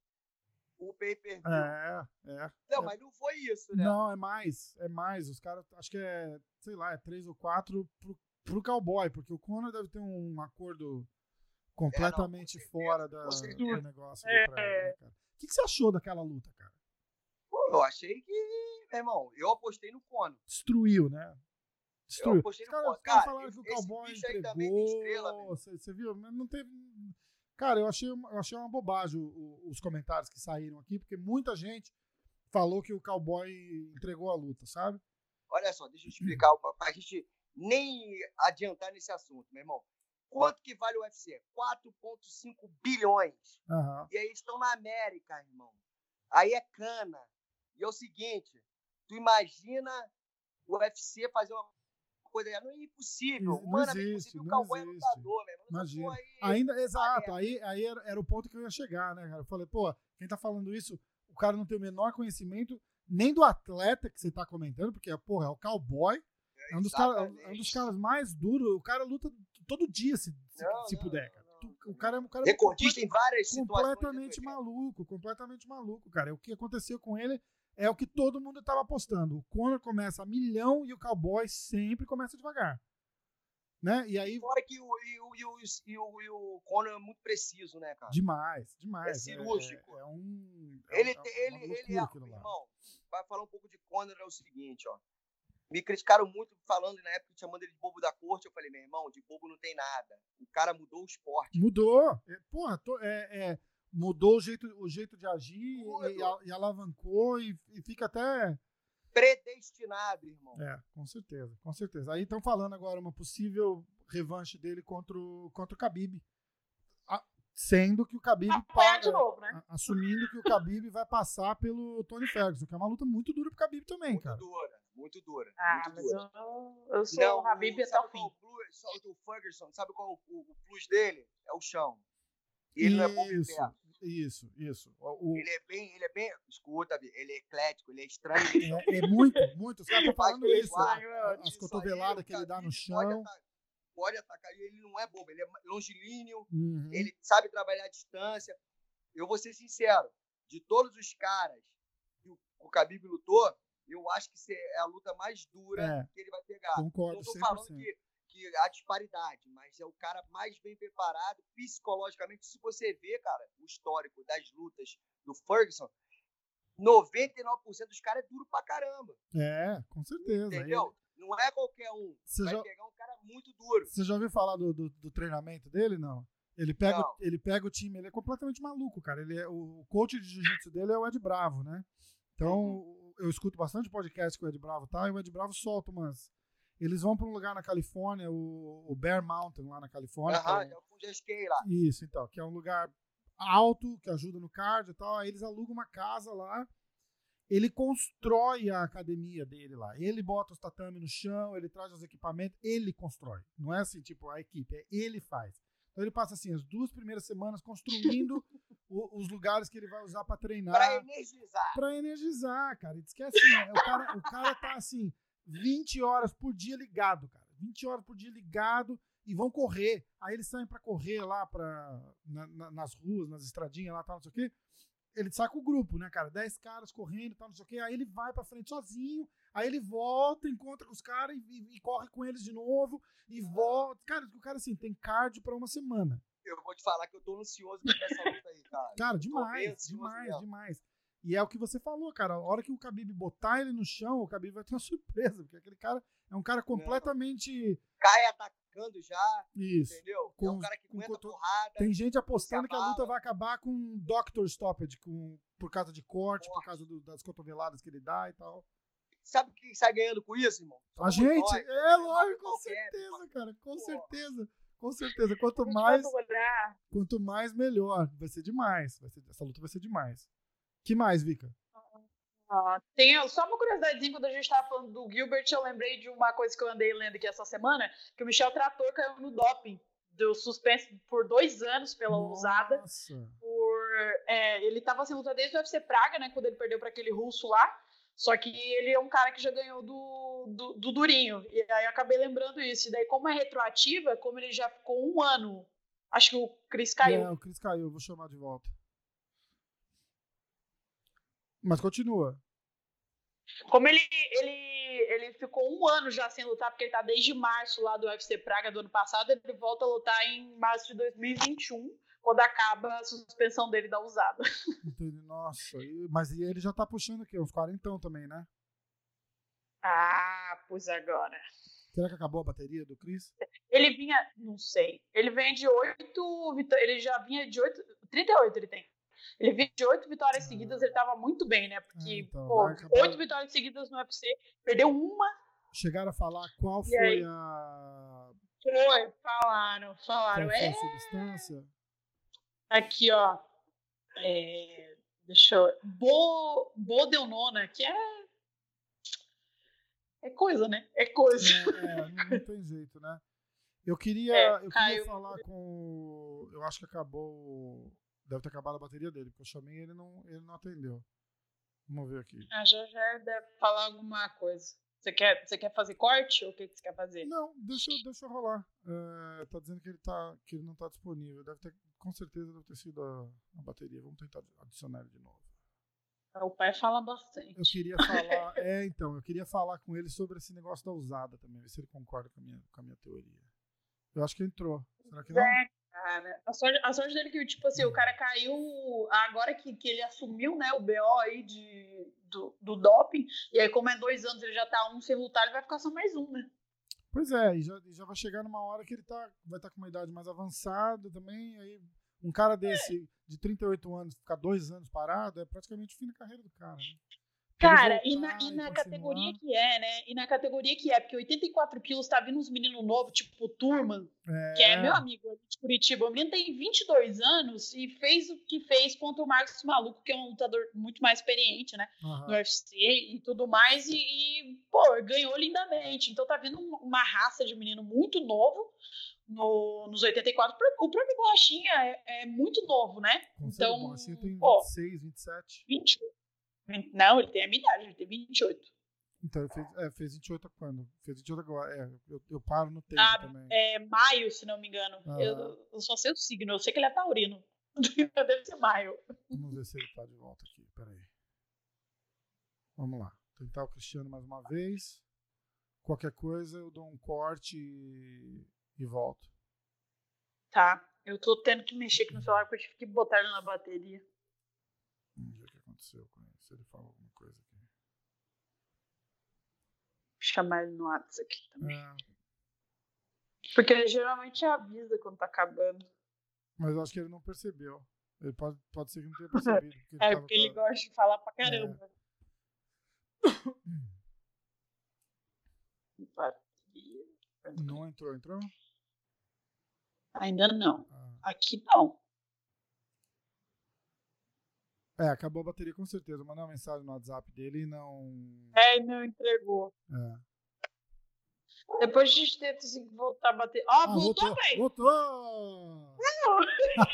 o pay-per-view. É, é. Não, é. mas não foi isso, né? Não, é mais. É mais. Os caras, acho que é, sei lá, é 3 ou 4 pro, pro Cowboy, porque o Conor deve ter um acordo completamente é, não, fora da, do negócio. É. Né, cara? O que, que, você achou daquela luta, cara? Pô, eu achei que, meu irmão, eu apostei no Conor. Destruiu, né? Destruiu. Eu apostei no Conor. Os caras falaram que o Cowboy entregou. Estrela, você, você viu? Não teve... Cara, eu achei, eu achei uma bobagem os comentários que saíram aqui, porque muita gente falou que o Cowboy entregou a luta, sabe? Olha só, deixa eu explicar, pra gente nem adiantar nesse assunto, meu irmão. Quanto que vale o UFC? 4,5 bilhões. Uhum. E aí estão na América, irmão. Aí é cana. E é o seguinte: tu imagina o UFC fazer uma coisa. Não é impossível. Não existe, é impossível. O cowboy é lutador, irmão. Imagina. Aí, Ainda, exato. Aí, aí era, era, o ponto que eu ia chegar, né, cara? Eu falei, pô, quem tá falando isso, o cara não tem o menor conhecimento nem do atleta que você tá comentando, porque, porra, é o cowboy. É, é um, dos cara, é um dos caras mais duros. O cara luta todo dia, se, não, se não, puder, cara. O cara é um cara recordista em várias completamente maluco, completamente maluco, cara. O que aconteceu com ele é o que todo mundo estava apostando. O Conor começa a milhão e o Cowboy sempre começa devagar. Né? E aí. Fora que o, e o, e o, e o, e o Conor é muito preciso, né, cara? Demais, demais. É cirúrgico. É, é um. É ele, é, ele, ele é. Irmão, vai falar um pouco de Conor, é o seguinte, ó. Me criticaram muito falando na época, chamando ele de bobo da corte. Eu falei, meu irmão, de bobo não tem nada. O cara mudou o esporte. Mudou. É, porra, tô, é, é, mudou o jeito, o jeito de agir e, e, alavancou e, e, fica até. Predestinado, irmão. É, com certeza, com certeza. Aí estão falando agora uma possível revanche dele contra o, contra o Khabib. Sendo que o Khabib para, de novo, né? assumindo que o Khabib vai passar pelo Tony Ferguson, que é uma luta muito dura pro Khabib também, muito cara. Dura, muito dura. Ah, muito mas dura. Eu, eu sou Não, o Khabib até o fim. O, plus, o Ferguson, sabe qual é o, o, plus dele? É o chão. E ele isso, não é bom de perto. Isso, isso. O, ele é bem, ele é bem, escuta, ele é eclético, ele é estranho. É, é muito, muito. Os caras estão falando isso. As cotoveladas que ele dá no chão pode atacar ele não é bobo, ele é longilíneo, uhum. ele sabe trabalhar à distância. Eu vou ser sincero, de todos os caras que o, o Khabib lutou, eu acho que é a luta mais dura é, que ele vai pegar. Concordo, não tô falando que, que há disparidade, mas é o cara mais bem preparado psicologicamente. Se você vê, cara, o histórico das lutas do Ferguson, 99% dos caras é duro pra caramba. É, com certeza. Entendeu? Ele... Não é qualquer um. Você vai já... pegar um cara muito duro. Você já ouviu falar do, do, do treinamento dele? Não. Ele pega, não. ele pega o time, ele é completamente maluco, cara. Ele é, o coach de jiu-jitsu dele é o Ed Bravo, né? Então, uhum. eu escuto bastante podcast com o Ed Bravo, tá? E o Ed Bravo solta umas. Eles vão para um lugar na Califórnia, o, Bear Mountain, lá na Califórnia. Aham, é, eu já esquei lá. Isso, então, que é um lugar alto, que ajuda no cardio e tal. Aí eles alugam uma casa lá ele constrói a academia dele lá. Ele bota os tatame no chão, ele traz os equipamentos, ele constrói. Não é assim, tipo, a equipe, é ele faz. Então ele passa assim as duas primeiras semanas construindo o, os lugares que ele vai usar para treinar. Para energizar. Para energizar, cara. E diz que é assim, né? o, cara, o cara tá assim, 20 horas por dia ligado, cara. 20 horas por dia ligado e vão correr. Aí eles saem para correr lá pra, na, na, nas ruas, nas estradinhas lá, tal, não sei o quê ele saca o grupo, né, cara? Dez caras correndo e tal, não sei o quê. Aí ele vai pra frente sozinho, aí ele volta, encontra com os caras e, e, e, corre com eles de novo e volta. Cara, o cara, assim, tem cardio pra uma semana. Eu vou te falar que eu tô ansioso pra essa luta aí, cara. Cara, demais, demais, mesmo. demais. E é o que você falou, cara. A hora que o Khabib botar ele no chão, o Khabib vai ter uma surpresa, porque aquele cara é um cara completamente. Cai atacando já. Isso. Entendeu? Com, é um cara que com coto... porrada. Tem gente apostando que a luta vai acabar com um Doctor Stoppage, com, por causa de corte, por causa do- das cotoveladas que ele dá e tal. Sabe quem sai ganhando com isso, irmão? A gente, nós. é lógico, com qualquer, certeza, cara, com certeza. Com certeza. Quanto mais, quanto mais melhor. Vai ser demais. Vai ser- essa luta vai ser demais. Que mais, Vika? Ah, tem só uma curiosidadezinha, quando a gente tava falando do Gilbert, eu lembrei de uma coisa que eu andei lendo aqui essa semana, que o Michel Trator caiu no doping, deu suspenso por dois anos pela usada. Nossa. Por, é, ele tava sem luta desde o UFC Praga, né, quando ele perdeu para aquele russo lá, só que ele é um cara que já ganhou do, do, do Durinho, e aí eu acabei lembrando isso, e daí como é retroativa, como ele já ficou um ano, acho que o Chris caiu, É, o Cris caiu, vou chamar de volta. Mas continua. Como ele, ele, ele ficou um ano já sem lutar, porque ele tá desde março lá do UFC Praga do ano passado, ele volta a lutar em março de 2021, quando acaba a suspensão dele da usada. Entendi. Nossa. mas e ele já tá puxando o quê? Uns quarentão também, né? Ah, pois agora. Será que acabou a bateria do Cris? Ele vinha, não sei, ele vem de oito ele já vinha de oito, 38 ele tem. Ele vinha de oito vitórias Ah. seguidas, ele tava muito bem, né? Porque, então, pô, oito vitórias seguidas no UFC, perdeu uma, Chegaram a falar qual E foi aí? a, foi, falaram, qual falaram, foi é, a substância? Aqui, ó. É, deixa eu. Bo, Bodelnona, que é. É coisa, né? É coisa. É, é, não, tem jeito, né? Eu queria, É, eu queria falar com. Eu acho que acabou. Deve ter acabado a bateria dele, porque eu chamei e ele não, ele não atendeu. Vamos ver aqui. A já deve falar alguma coisa. Você quer, você quer fazer corte ou o que, que você quer fazer? Não, deixa, eu- deixa rolar. É, tá dizendo que ele, tá, que ele não tá disponível. Deve ter, com certeza deve ter sido a, a bateria. Vamos tentar adicionar ele de novo. O pai fala bastante. Eu queria falar. é, então, eu queria falar com ele sobre esse negócio da usada também, ver se ele concorda com a minha, com a minha teoria. Eu acho que entrou. Será que não? É, A sorte, a sorte dele é que, tipo assim, o cara caiu agora que, que ele assumiu, né, o BO aí de, do, do doping. E aí, como é dois anos, ele já tá um sem lutar, ele vai ficar só mais um, né? Pois é, e já, já vai chegar numa hora que ele tá, vai estar com uma idade mais avançada também. Aí um cara desse, de 38 anos, ficar dois anos parado, é praticamente o fim da carreira do cara, né? Cara, e na, e na categoria que é, né? E na categoria que é, porque 84 quilos tá vindo uns meninos novos, tipo o Turman, que é meu amigo ali de Curitiba. O menino tem 22 anos e fez o que fez contra o Marcos Maluco, que é um lutador muito mais experiente, né? Aham. No UFC e tudo mais. E, e, pô, ganhou lindamente. Então tá vindo um- uma raça de menino muito novo no, nos 84. O próprio Borrachinha é, é muito novo, né? Com certeza, Então, bom, assim tem pô. 26, 27. 28. Não, ele tem a minha idade, ele tem 28. Então, ele fez, é, fez 28 quando? Fez 28 agora. É, eu, eu paro no tempo Ah, também. É maio, se não me engano. Ah. Eu, eu só sei o signo, eu sei que ele é taurino. Deve ser maio. Vamos ver se ele tá de volta aqui. Peraí. Vamos lá. Tentar o Cristiano mais uma vez. Qualquer coisa, eu dou um corte e, e volto. Tá. Eu tô tendo que mexer aqui no celular porque eu tive que botar ele na bateria. Vamos ver o que aconteceu com ele. Se ele fala alguma coisa aqui. chamar ele no WhatsApp aqui também. É, Porque ele geralmente avisa quando tá acabando. mas eu acho que ele não percebeu. Ele pode, pode ser que não tenha percebido. Porque É, porque ele gosta de falar pra caramba. Bateria. Não entrou, entrou? Ainda não. Ah. Aqui não. É, acabou a bateria com certeza. Mandei uma mensagem no WhatsApp dele e não. É, e não entregou. É. Depois a gente tenta assim, voltar a bater. Ó, Ah, voltou, velho! Voltou!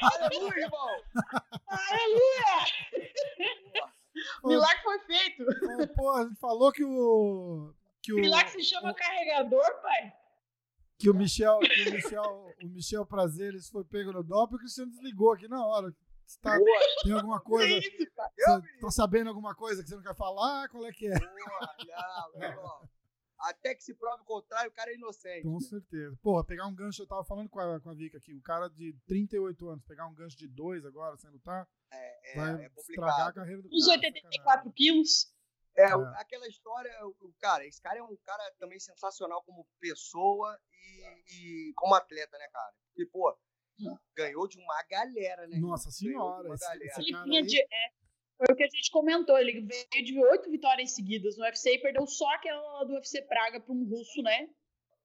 Aleluia, irmão! Aleluia! Ô, Milagre foi feito. ô, Pô, a gente falou que o. Que o, Milagre se chama carregador, pai. que o Michel, que o Michel, o Michel Prazeres foi pego no doping, o Cristiano desligou aqui na hora. Você tá- Boa, tem alguma coisa? isso. Você tá sabendo alguma coisa que você não quer falar? Qual é que é? boa, não, meu irmão. Até que se prove o contrário, o cara é inocente. Com certeza. Porra, pegar um gancho, eu tava falando com a, com a Vika aqui, o cara de 38 anos, pegar um gancho de dois agora sem lutar, É, É, vai é estragar a complicado. carreira do Uns cara. 84 sacanagem. quilos. É, É. aquela história, o- o cara, esse cara é um cara também sensacional como pessoa e, e como atleta, né, cara? Porque, pô, ganhou de uma galera, né? Nossa senhora, uma esse- galera. esse Ele cara vinha aí- de. é, foi o que a gente comentou. Ele veio de oito vitórias seguidas no UFC e perdeu só aquela do UFC Praga para um russo, né?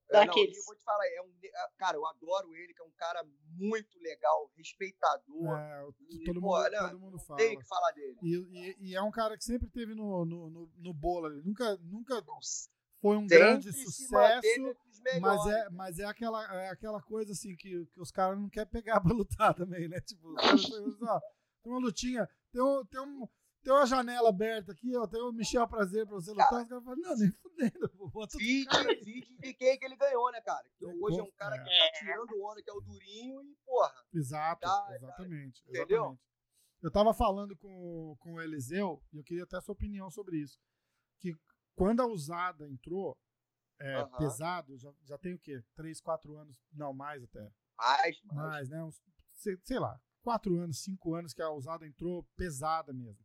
É, não, daqueles. e eu vou te falar, é um, é, cara, eu adoro ele, que é um cara muito legal, respeitador. É, E, todo, mundo, não, todo mundo fala. Tem que falar dele. E, e- e é um cara que sempre teve no, no, no, no bolo ali. Nunca, nunca Nossa, foi um grande sucesso. Mas é, mas é, aquela, é aquela coisa assim que, que os caras não querem pegar pra lutar também, né? Tipo, assim, ó, tem uma lutinha, tem, um, tem, um, tem uma janela aberta aqui, ó, tem o Michel Prazer pra você lutar. Os caras falam, não, nem fudendo, Vídeo, cara vídeo de quem que ele ganhou, né, cara? Que É, hoje é um cara é. que tá tirando onda, que é o Durinho, e, porra, Exato, Tá, exatamente, entendeu? exatamente. Eu tava falando com, com o Eliseu, e eu queria até a sua opinião sobre isso. Que quando a usada entrou, é, pesado, já, já tem o quê? Três, quatro anos, não, mais até. mais, mais. mais, né? Uns, sei, sei lá, quatro anos, cinco anos que a usada entrou pesada mesmo.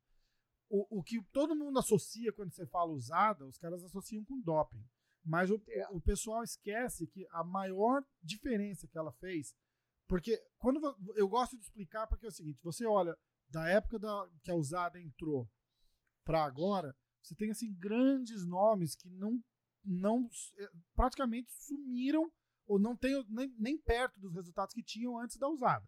O, o que todo mundo associa quando você fala usada, os caras associam com doping. Mas o, É. o pessoal esquece que a maior diferença que ela fez. Porque quando eu gosto de explicar, porque é o seguinte: você olha da época da, que a usada entrou para agora, você tem assim grandes nomes que não, não eh, praticamente sumiram ou não tem nem, nem perto dos resultados que tinham antes da usada.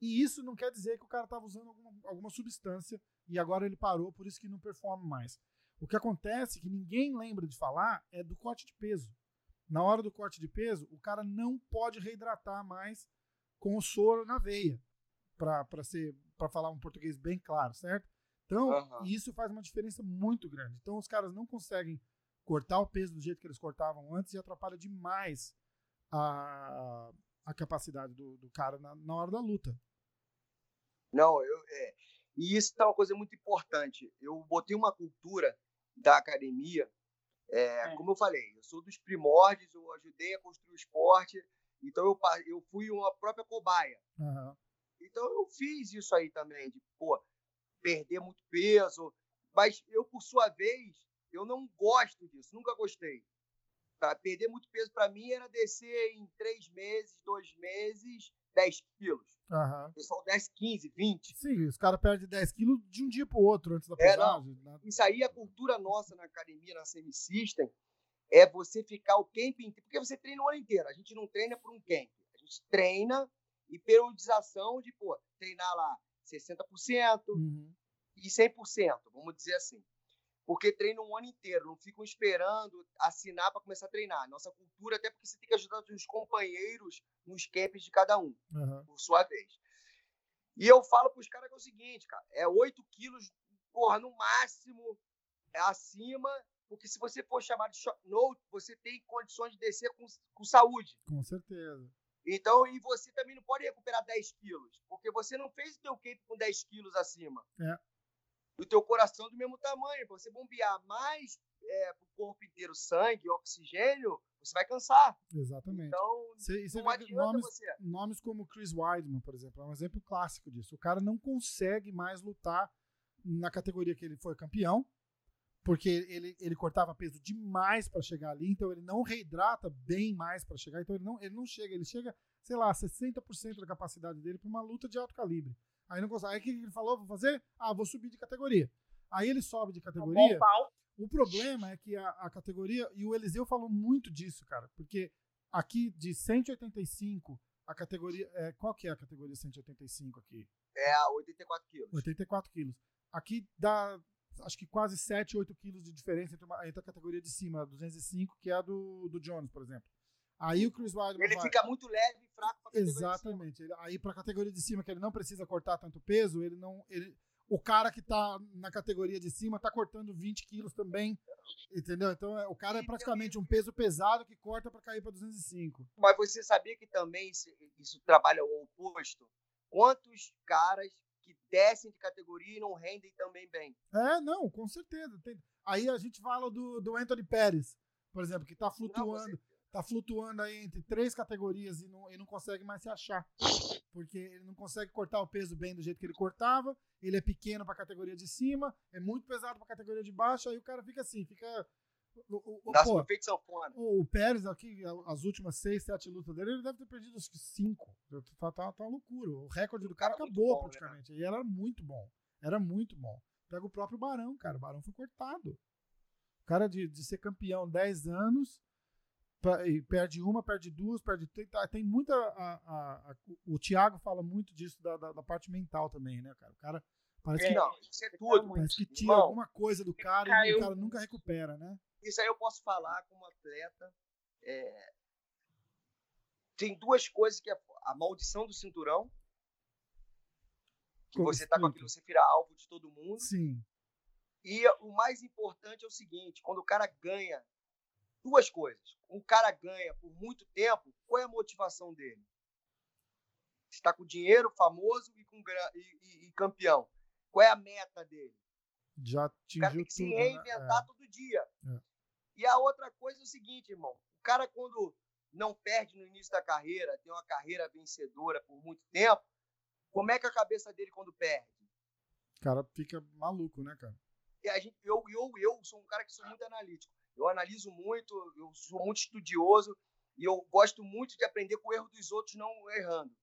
E isso não quer dizer que o cara estava usando alguma, alguma substância e agora ele parou, por isso que não performa mais. O que acontece, que ninguém lembra de falar, é do corte de peso. Na hora do corte de peso, o cara não pode reidratar mais com o soro na veia, para falar um português bem claro, certo? Então, Aham. isso faz uma diferença muito grande. Então, os caras não conseguem cortar o peso do jeito que eles cortavam antes e atrapalha demais a, a capacidade do, do cara na, na hora da luta. Não, eu, é, e isso é uma coisa muito importante. Eu botei uma cultura da academia, é, É. como eu falei, eu sou dos primórdios, eu ajudei a construir o esporte, então eu, eu fui uma própria cobaia. Aham. Então eu fiz isso aí também, de pô, perder muito peso, mas eu, por sua vez, eu não gosto disso, nunca gostei. Tá? Perder muito peso para mim era descer em três meses, dois meses, 10 quilos. Aham. O pessoal desce 15, 20. Sim, os caras perdem 10 quilos de um dia pro outro antes da É, pesagem. né? Isso aí, a cultura nossa na academia, na Semi-System, é você ficar o camp inteiro. Porque você treina o ano inteiro. A gente não treina por um camp. A gente treina e periodização de, pô, treinar lá 60% Uhum. e 100%, vamos dizer assim. Porque treinam um ano inteiro, não ficam esperando assinar para começar a treinar. Nossa cultura, até porque você tem que ajudar os companheiros nos camps de cada um Aham. por sua vez. E eu falo pros caras que é o seguinte, cara, é 8 quilos, porra, no máximo, é acima, porque se você for chamado de short note, você tem condições de descer com, com saúde. Com certeza. Então, e você também não pode recuperar 10 quilos, porque você não fez o teu camp com 10 quilos acima. É. O teu coração é do mesmo tamanho, pra você bombear mais é, pro corpo inteiro sangue, oxigênio, você vai cansar. Exatamente. Então, Cê- você não adianta nomes, você. nomes como Chris Weidman, por exemplo, é um exemplo clássico disso. O cara não consegue mais lutar na categoria que ele foi campeão, porque ele, ele cortava peso demais para chegar ali, então ele não reidrata bem mais para chegar, então ele não, ele não chega, ele chega, sei lá, 60% da capacidade dele para uma luta de alto calibre. Aí não consegue. Aí o que ele falou? Vou fazer? Ah, vou subir de categoria. Aí ele sobe de Um categoria. O problema é que a, a categoria, e o Eliseu falou muito disso, cara, porque aqui de 185, a categoria. É, qual que é a categoria 185 aqui? É a 84 quilos. 84 quilos. Aqui dá, acho que quase 7, 8 quilos de diferença entre, uma- entre a categoria de cima, a 205, que é a do, do Jones, por exemplo. Aí o Chris Weidman Ele vai- fica muito leve e fraco pra categoria de cima. Exatamente. Ele- aí pra categoria de cima, que ele não precisa cortar tanto peso, ele não. Ele, o cara que tá na categoria de cima tá cortando 20 quilos também. Entendeu? Então é- o cara é praticamente um peso pesado que corta pra cair pra 205. Mas você sabia que também isso, isso trabalha o oposto? Quantos caras que descem de categoria e não rendem também bem? É, não, com certeza. Tem- Aí a gente fala do, do Anthony Pérez, por exemplo, que tá Não, flutuando. você- tá flutuando aí entre três categorias e não, e não consegue mais se achar. Porque ele não consegue cortar o peso bem do jeito que ele cortava, ele é pequeno pra categoria de cima, é muito pesado pra categoria de baixo, aí o cara fica assim, fica. O, o, Nasce feito sanfona. o Pérez aqui, as últimas seis, sete lutas dele, ele deve ter perdido acho que cinco. Tá, tá, tá uma loucura. O recorde do cara, cara é acabou bom, né, praticamente. E era muito bom. Era muito bom. Pega o próprio Barão, cara. O Barão foi cortado. O cara de, de ser campeão 10 anos, e perde uma, perde duas, perde. Tem, tá- tem muita. a- a- a- o Thiago fala muito disso da, da, da parte mental também, né, cara? O cara parece que, Não, isso é tudo. parece que tira alguma coisa do cara e Caiu. o cara nunca recupera, né? Isso aí eu posso falar como atleta. é, Tem duas coisas que é a maldição do cinturão, que você tá com aquilo, você vira alvo de todo mundo. Sim. E o mais importante é o seguinte: quando o cara ganha duas coisas. Um cara ganha por muito tempo, qual é a motivação dele? Está com dinheiro, famoso e, com e- e- campeão. Qual é a meta dele? Já O cara atingiu tem que se tudo. reinventar Né? todo dia. É. E a outra coisa é o seguinte, irmão. O cara, quando não perde no início da carreira, tem uma carreira vencedora por muito tempo, como é que é a cabeça dele quando perde? O cara fica maluco, né, cara? E a gente, eu, eu, eu sou um cara que sou muito analítico. Eu analiso muito, eu sou muito estudioso e eu gosto muito de aprender com o erro dos outros, não errando.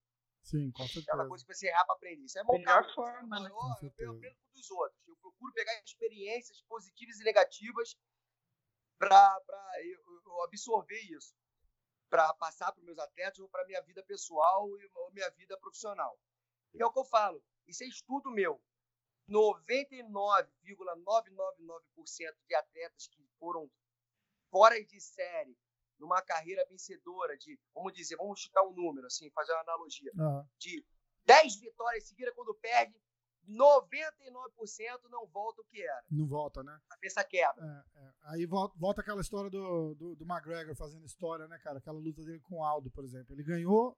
Sim, com Aquela certeza. coisa que você errar para aprender. Isso é Melhor montar. forma, né? Eu, certeza. eu aprendo com os outros. Eu procuro pegar experiências positivas e negativas para eu, absorver isso. Para passar para meus atletas ou para minha vida pessoal e ou minha vida profissional. E é o que eu falo. Isso é estudo meu. 99,999% de atletas que foram fora de série numa carreira vencedora de, vamos dizer, vamos chutar um número, assim, fazer uma analogia, Ah, de 10 vitórias seguidas quando perde, 99% não volta o que era. não volta, né? A cabeça quebra. É, é. Aí volta, volta aquela história do, do, do McGregor fazendo história, né, cara? Aquela luta dele com o Aldo, por exemplo. Ele ganhou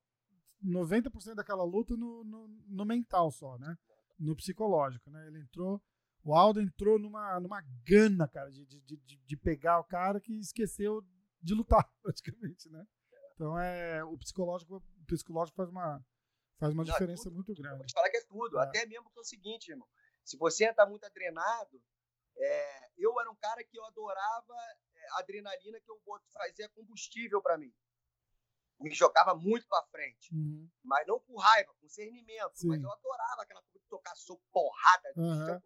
90% daquela luta no, no, no mental só, né? No psicológico, né? Ele entrou. O Aldo entrou numa, numa gana, cara, de, de, de, de pegar o cara que esqueceu de lutar, praticamente, né? Então é. O psicológico, o psicológico faz uma, faz uma Não, diferença tudo. muito Eu vou grande. te falar que tudo. É. Até mesmo que é o seguinte, irmão. Se você está muito adrenado, é, eu era um cara que eu adorava é, adrenalina que eu fazia combustível para mim. Me jogava muito para frente. Uhum. Mas não por raiva, com cernimento. Sim. Mas eu adorava aquela coisa de tocar soco, porrada. Aham.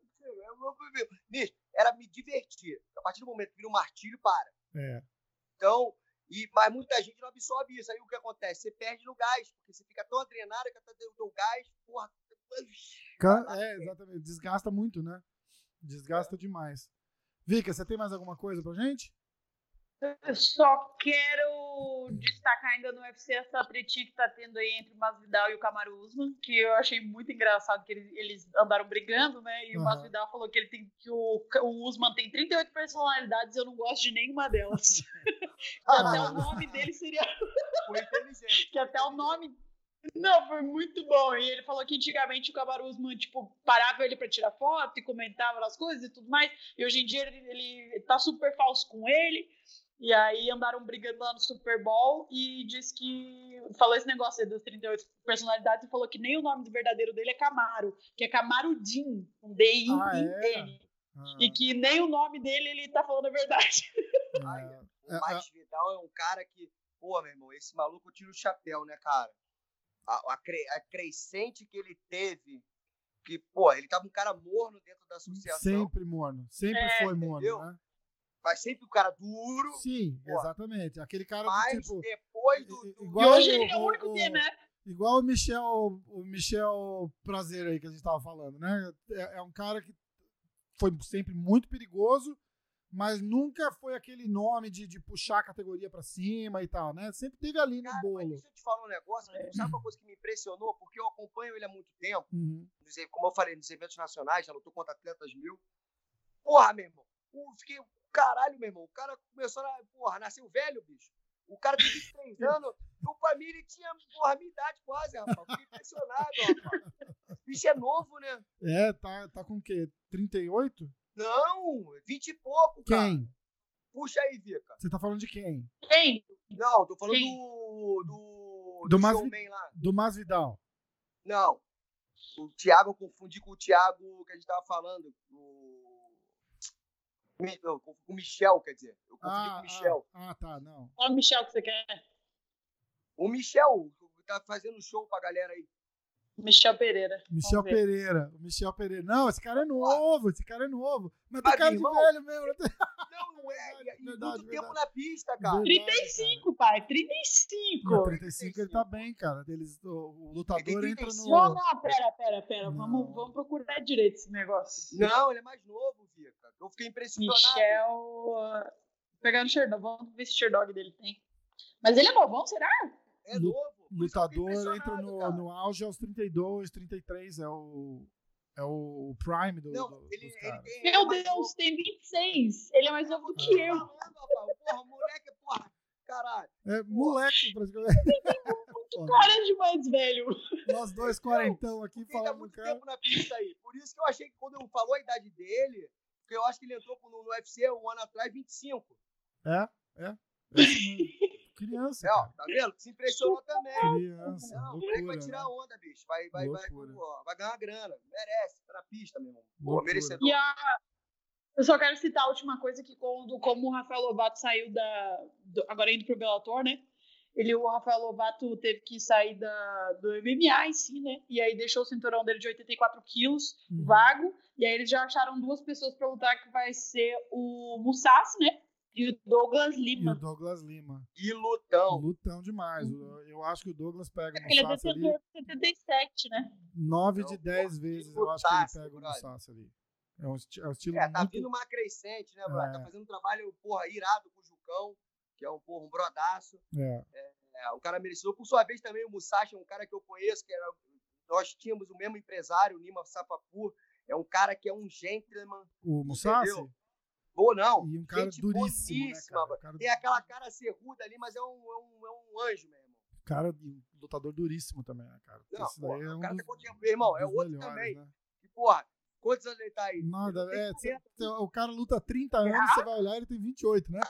Bicho, Era me divertir. A partir do momento que vira um martilho, para. É. Então, e, mas muita gente não absorve isso. Aí o que acontece? Você perde no gás, porque você fica tão adrenado que até o teu gás, porra. Lá, É, exatamente. Desgasta muito, né? Desgasta demais. Vika, você tem mais alguma coisa pra gente? Eu só quero destacar ainda no UFC essa tretinha que tá tendo aí entre o Masvidal e o Kamaru Usman, que eu achei muito engraçado que eles, eles andaram brigando, né? E o Aham. Masvidal falou que ele tem que o, o Usman tem 38 personalidades, eu não gosto de nenhuma delas. que até Ah. o nome dele seria Foi inteligente. que até o nome. Não, foi muito bom. E ele falou que antigamente o Kamaru Usman, tipo, parava ele pra tirar foto e comentava as coisas e tudo mais. E hoje em dia ele, ele tá super falso com ele. E aí andaram brigando lá no Super Bowl e disse que. Falou esse negócio aí das 38 personalidades e falou que nem o nome do verdadeiro dele é Camaro, que é Camarudin, um D-I-N. Ah, E que nem o nome dele ele tá falando a verdade. Ai, é, O Mais Vidal é um cara que, pô, meu irmão, esse maluco tira o chapéu, né, cara? A, a, cre- a crescente que ele teve, que, pô, ele tava um cara morno dentro da associação, sempre morno. Sempre É, foi morno, entendeu? né? mas sempre um cara duro, Sim, Pô. exatamente. Aquele cara do mas tipo. depois do. i- do- E igual hoje ele é o o- único o- que, né? Igual o Michel, o Michel Prazer aí que a gente tava falando, né? É, é um cara que foi sempre muito perigoso, mas nunca foi aquele nome de, de puxar a categoria pra cima e tal, né? Sempre teve ali no Cara, bolo. deixa eu te falar um negócio, sabe uma coisa que me impressionou? Porque eu acompanho ele há muito tempo, Uhum. como eu falei, nos eventos nacionais, já lutou contra atletas mil. Porra, meu irmão, eu fiquei, caralho, meu irmão, o cara começou a, porra, nasceu velho, bicho. O cara tem 23 anos, o ele tinha, porra, minha idade quase, rapaz. Fiquei impressionado, rapaz. O bicho é novo, né? É, tá, tá com o quê? 38? Não, 20 e pouco, cara. Quem? Puxa aí, Vika. Você tá falando de quem? Quem? Não, tô falando Quem? do. Do. Do Mas- showman lá. Do Masvidal. Não. O Thiago, eu confundi com o Thiago que a gente tava falando. O. Não, com o Michel, quer dizer. Eu confundi com Ah, o Michel. ah, ah, tá, não. Qual o Michel que você quer? O Michel tá fazendo show pra galera aí. Michel Pereira. Michel. Pereira. O Michel Pereira. Não, esse cara é novo, esse cara é novo. Mas tem cara de irmão, velho mesmo. não Não, não é. Verdade, muito verdade. tempo na pista, cara. Verdade. 35, pai. 35. No 35 ele tá bem, cara. Eles, o, o lutador entra 35. Não, no. não, pera, pera, pera. Não. Vamos, vamos procurar direito esse negócio. Não, ele é mais novo, Vika. Eu fiquei impressionado. Michel. Vou pegar no Sherdog. Vamos ver se o Sherdog dele tem. Mas ele é novão, será? É novo. Eu Lutador entra no, cara. no auge aos 32, 33. É o. É o prime do, Não, do- ele, dos ele caras. tem. ele é Meu Deus, novo. tem 26. Ele é mais novo do que Tô eu. Porra, moleque, porra. Caralho. É moleque, praticamente. Pô, Cara de mais velho. Nós dois quarentão aqui tá falando do muito cara. tempo na pista aí. Por isso que eu achei que quando eu falou a idade dele, porque eu acho que ele entrou no, no UFC um ano atrás, 25. É, é. é. Criança. É, ó, tá vendo? Se impressionou também. Criança. Não, o moleque vai loucura. tirar né? onda, bicho. Vai, vai, vai, Loucura. ó, vai ganhar grana. Merece, tá na pista, meu irmão. Pô, Loucura. merecedor. E a. Eu só quero citar a última coisa que quando, como o Rafael Lobato saiu da. do- agora indo pro Bellator, né? Ele, o Rafael Lobato teve que sair da, do MMA em si, né? E aí deixou o cinturão dele de 84 quilos Uhum. vago. E aí eles já acharam duas pessoas pra lutar, que vai ser o Musashi, né? E o Douglas E o Lima. Douglas Lima. E lutão. Lutão demais. O- Eu acho que o Douglas pega o Ele é Musashi ali detentor de 77, né? 9 Não, de pô, 10 que vezes. Eu acho que ele pega o brother. Musashi ali. É um, é um estilo É, tá muito... vindo uma crescente, né, brother? É. Tá fazendo um trabalho, porra, irado com o Jucão, que é um, porra, um brodaço. É, É, o cara merecedor. Por sua vez, também o Musashi é um cara que eu conheço, que era. Nós tínhamos o mesmo empresário, o Nima Sapapur. É um cara que é um gentleman. o Musashi Entendeu? Ou não. e um cara gente duríssimo, né, cara? Um Tem aquela cara cerruda ali, mas é um, é um, é um anjo, meu irmão. cara de- lutador duríssimo também, né, cara? Não, Esse porra, daí é o um cara dos, tá meu irmão. É outro melhores, também. né? E, porra, quantos anos ele tá aí? Nada, é, 40. cê- cê- o cara luta 30 anos, você vai olhar, ele tem 28, né?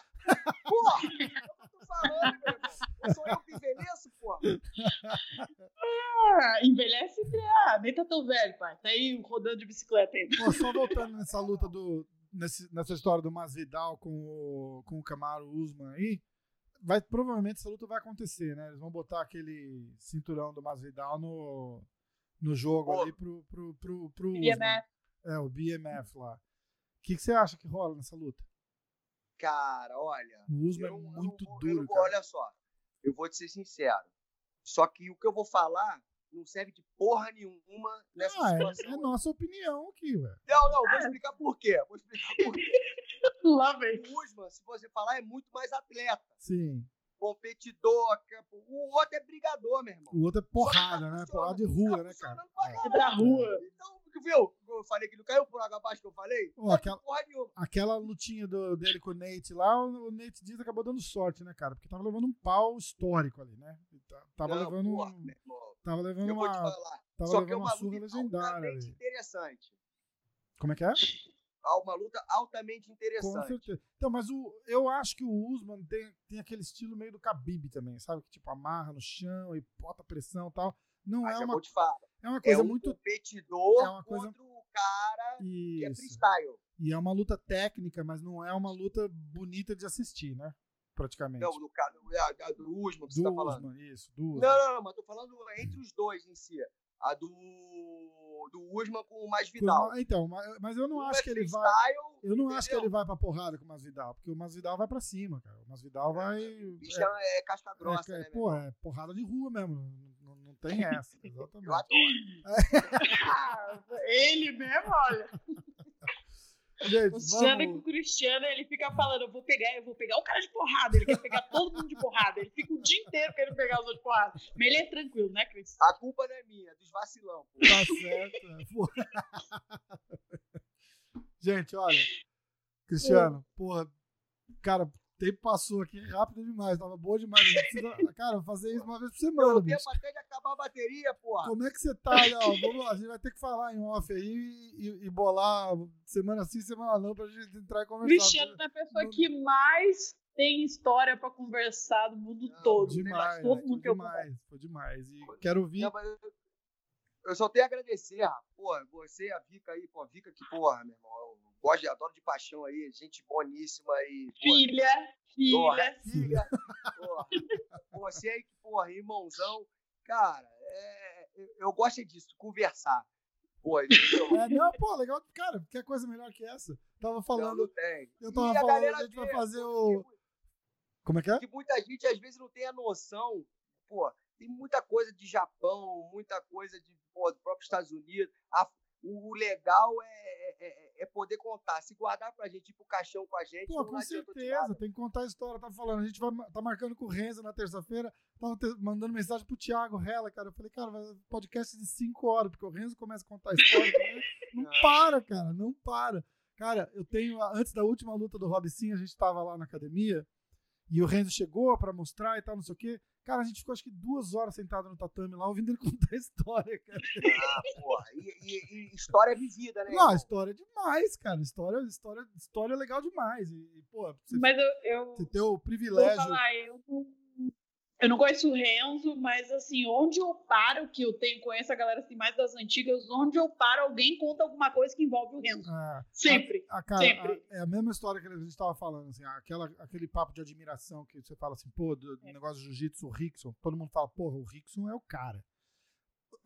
Porra! É o que eu tô falando, meu irmão. Eu sou eu que envelheço, porra. Ah, envelhece ah, nem tá tão velho, pai. Tá aí rodando de bicicleta ainda. Pô, só voltando nessa luta do. Nesse- nessa história do Masvidal com o, com o Camaro Usman aí, vai, provavelmente essa luta vai acontecer, né? Eles vão botar aquele cinturão do Masvidal no, no jogo Pô. ali pro, pro, pro, pro Usman. BMF. É, o BMF lá. O que, que você acha que rola nessa luta? Cara, olha. O Usman eu é muito eu eu duro, cara. Olha só, eu vou te ser sincero. Só que o que eu vou falar não serve de porra nenhuma nessa Ah, situação. é, é nossa opinião aqui, velho. Não, não, vou explicar por quê. Vou explicar por quê. Lá vem. O Usman, se você falar, é muito mais atleta, Sim. competidor. que- O outro é brigador, meu irmão. O outro é porrada, né? Porrada de rua, tá né, cara? pra É. É da rua. Então, viu? Eu falei que não caiu por água abaixo que eu falei? Não, aquela-. Aquela lutinha do- dele com o Nate lá, o, Nate Diaz acabou dando sorte, né, cara? Porque tava levando um pau histórico ali, né? Ta- Tava Não, levando, porra, um- irmão, tava levando eu uma, tava Só que é levando uma uma surra luta legendária altamente ali. interessante. Como é que é? Uma luta altamente Com interessante. certeza. Então, mas o, eu acho que o Usman tem, tem aquele estilo meio do Khabib também, sabe? Que tipo amarra no chão e bota pressão e tal. Não Mas é eu uma, vou te falar. É uma É coisa um muito competidor é uma coisa- contra o cara que é isso. freestyle. E é uma luta técnica, mas não é uma luta bonita de assistir, né? Praticamente. Não, do, é, do Usman que você do tá falando. Usman, isso, do Usman. Não, não, não, mas tô falando entre os dois em si. A do, do Usman com o mais Vidal. Então, ma- mas eu não Um acho é que ele vai. freestyle, Eu não acho que entendeu? ele vai pra porrada com o Masvidal, porque o Masvidal vai pra cima, cara. O Masvidal vai. O bicho é, é casca grossa, é, né, pô, é porrada de rua mesmo. Não, tem essa, exatamente. Eu adoro. Ele mesmo, olha. Gente, O Luciano com vamos. o Cristiano, ele fica falando, eu vou pegar, eu vou pegar o cara de porrada. Ele quer pegar todo mundo de porrada. Ele fica o dia inteiro querendo pegar os outros de porrada. Mas ele é tranquilo, né, Cris? A culpa não é minha, é dos vacilão. Pô. Tá certo. é. Gente, olha. Cristiano, porra, cara, tempo passou aqui rápido demais, tava boa demais. Precisa, cara, fazer isso uma vez por semana, Deu bicho. tempo até de acabar a bateria, porra. Como é que você tá, Léo? Vamos lá, a gente vai ter que falar em off aí e, e bolar semana sim, semana não, pra gente entrar e conversar. Cristiano é a pessoa que mais tem história pra conversar do mundo não, todo. Demais, todo mundo foi demais, foi demais. E quero ouvir. Não, eu, eu só tenho a agradecer, Pô, você, a Vika aí, pô, a Vika que, porra, meu irmão, gosto, adoro de paixão aí, gente boníssima aí. Filha, filha. Porra, filha. porra, você aí, porra, irmãozão. Cara, é, eu gosto disso, conversar. Pô, é, não, pô, legal. Cara, que coisa melhor que essa? Tava falando. Não, não eu tava e falando, a, a gente vai fazer o. Como é que é? Que muita gente às vezes não tem a noção. Pô, tem muita coisa de Japão, muita coisa de pô, do próprio Estados Unidos. A, o legal é, é, é, é, poder contar. Se guardar pra gente, ir pro caixão com a gente. Pô, com certeza, tem que contar a história. Tá falando, a gente vai, tá marcando com o Renzo na terça-feira. Tava te, mandando mensagem pro Thiago Rela, cara. Eu falei, cara, podcast de 5 horas, porque o Renzo começa a contar a história. não para, cara, não para. Cara, eu tenho. Antes da última luta do Robson, a gente tava lá na academia. E o Renzo chegou para mostrar e tal, não sei o quê. Cara, a gente ficou acho que duas horas sentado no tatame lá, ouvindo ele contar a história, cara. Ah, porra. E, e, e história é vivida, né? Não, história é demais, cara. História, história, história é legal demais. E, pô, você, Mas eu, eu. Você ter o privilégio. Vou falar, eu eu não conheço o Renzo, mas assim, onde eu paro, que eu tenho, conheço a galera assim, mais das antigas, onde eu paro, alguém conta alguma coisa que envolve o Renzo. É, sempre. A, a, cara, sempre. A, é a mesma história que a gente estava falando, assim, aquela, aquele papo de admiração que você fala assim, pô, do, do é. negócio de jiu-jitsu, o Rickson, todo mundo fala, porra, o Rickson é o cara.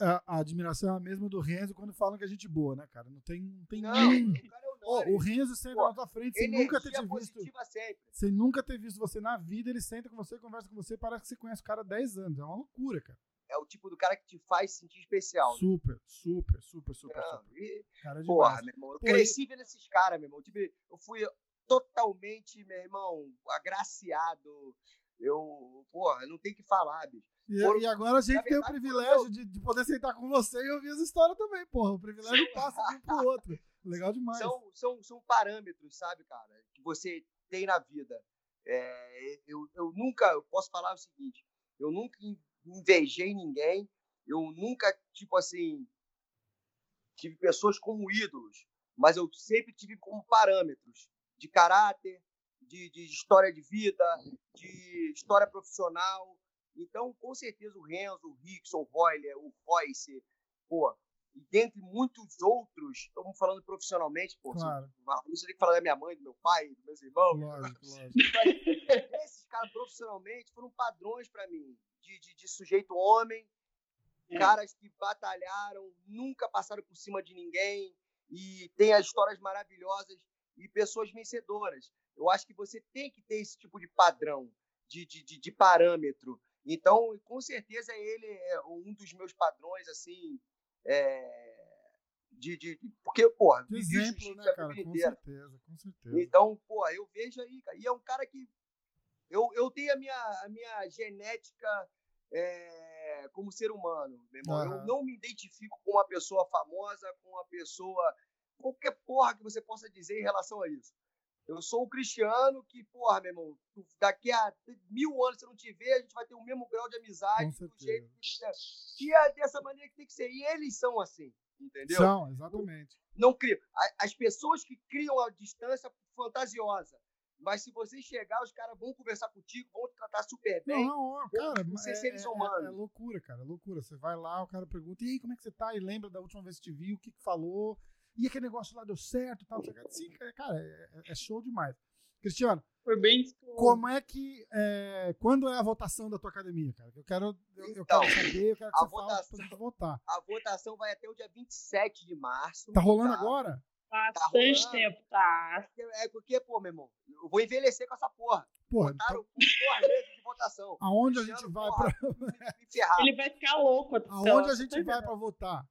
A, a, admiração é a mesma do Renzo quando falam que é gente boa, né, cara? Não tem, não tem não. O cara Oh, o Renzo senta Pô, na tua frente sem nunca ter te visto. Sempre. Sem nunca ter visto você na vida, ele senta com você, conversa com você, parece que você conhece o cara há 10 anos. É uma loucura, cara. É o tipo do cara que te faz sentir especial. Né? Super, super, super, super, Não, super. E, cara, porra, meu irmão. Eu Pô, cresci vendo esses caras, meu irmão. Tipo, eu fui totalmente, meu irmão, agraciado. Eu, porra, não tem que falar, bicho. E, e agora a gente tem o privilégio eu... de, de, poder sentar com você e ouvir as histórias também, porra. O privilégio passa de um pro outro. Legal demais. São, são, são parâmetros, sabe, cara, que você tem na vida. É, eu, eu nunca, eu posso falar o seguinte, eu nunca invejei ninguém, eu nunca, tipo assim, tive pessoas como ídolos, mas eu sempre tive como parâmetros de caráter, de, de história de vida, de história profissional. Então, com certeza, o Renzo, o Rickson, o Royler, o Royce, pô, e dentre muitos outros, estamos falando profissionalmente, pô, claro. isso tem que falar da minha mãe, do meu pai, dos meus irmãos. Lógico, lógico. Mas, esses caras profissionalmente foram padrões para mim, de, de, de, sujeito homem, é. caras que batalharam, nunca passaram por cima de ninguém e tem as histórias maravilhosas e pessoas vencedoras. Eu acho que você tem que ter esse tipo de padrão, de, de, de, de parâmetro. Então, com certeza, ele é um dos meus padrões, assim, é, de, de, porque, porra, de exemplo, né, cara? Com certeza, com certeza. Então, porra, eu vejo aí, cara. E é um cara que. Eu, eu tenho a minha, a minha genética é, como ser humano, meu irmão. Uhum. Eu não me identifico com uma pessoa famosa, com uma pessoa. qualquer porra que você possa dizer em relação a isso. Eu sou o Cristiano que, porra, meu irmão, daqui a mil anos, se eu não te ver, a gente vai ter o mesmo grau de amizade do jeito que, que é dessa maneira que tem que ser. E eles são assim, entendeu? São, exatamente. Não, não crio. As pessoas que criam a distância fantasiosa. Mas se você chegar, os caras vão conversar contigo, vão te tratar super bem. Não, não cara, não sei é, se eles são humanos. É, é, loucura, cara, é loucura. Você vai lá, o cara pergunta, e aí, como é que você tá? E lembra da última vez que te viu, o que, que falou e aquele negócio lá deu certo tal. Sim, cara, é, é, show demais. Cristiano, foi bem como é que é, quando é a votação da tua academia, cara? Eu quero eu, eu então, quero saber, eu quero que você votação, fale pra votar. A votação vai até o dia 27 de março. Tá rolando tá? agora? Bastante tá tempo, tá. É porque, pô, meu irmão, eu vou envelhecer com essa porra. Porra, Botaram então... duas meses de votação. Aonde a gente vai porra, pra. Ele vai ficar louco. Aonde a gente vai pra votar?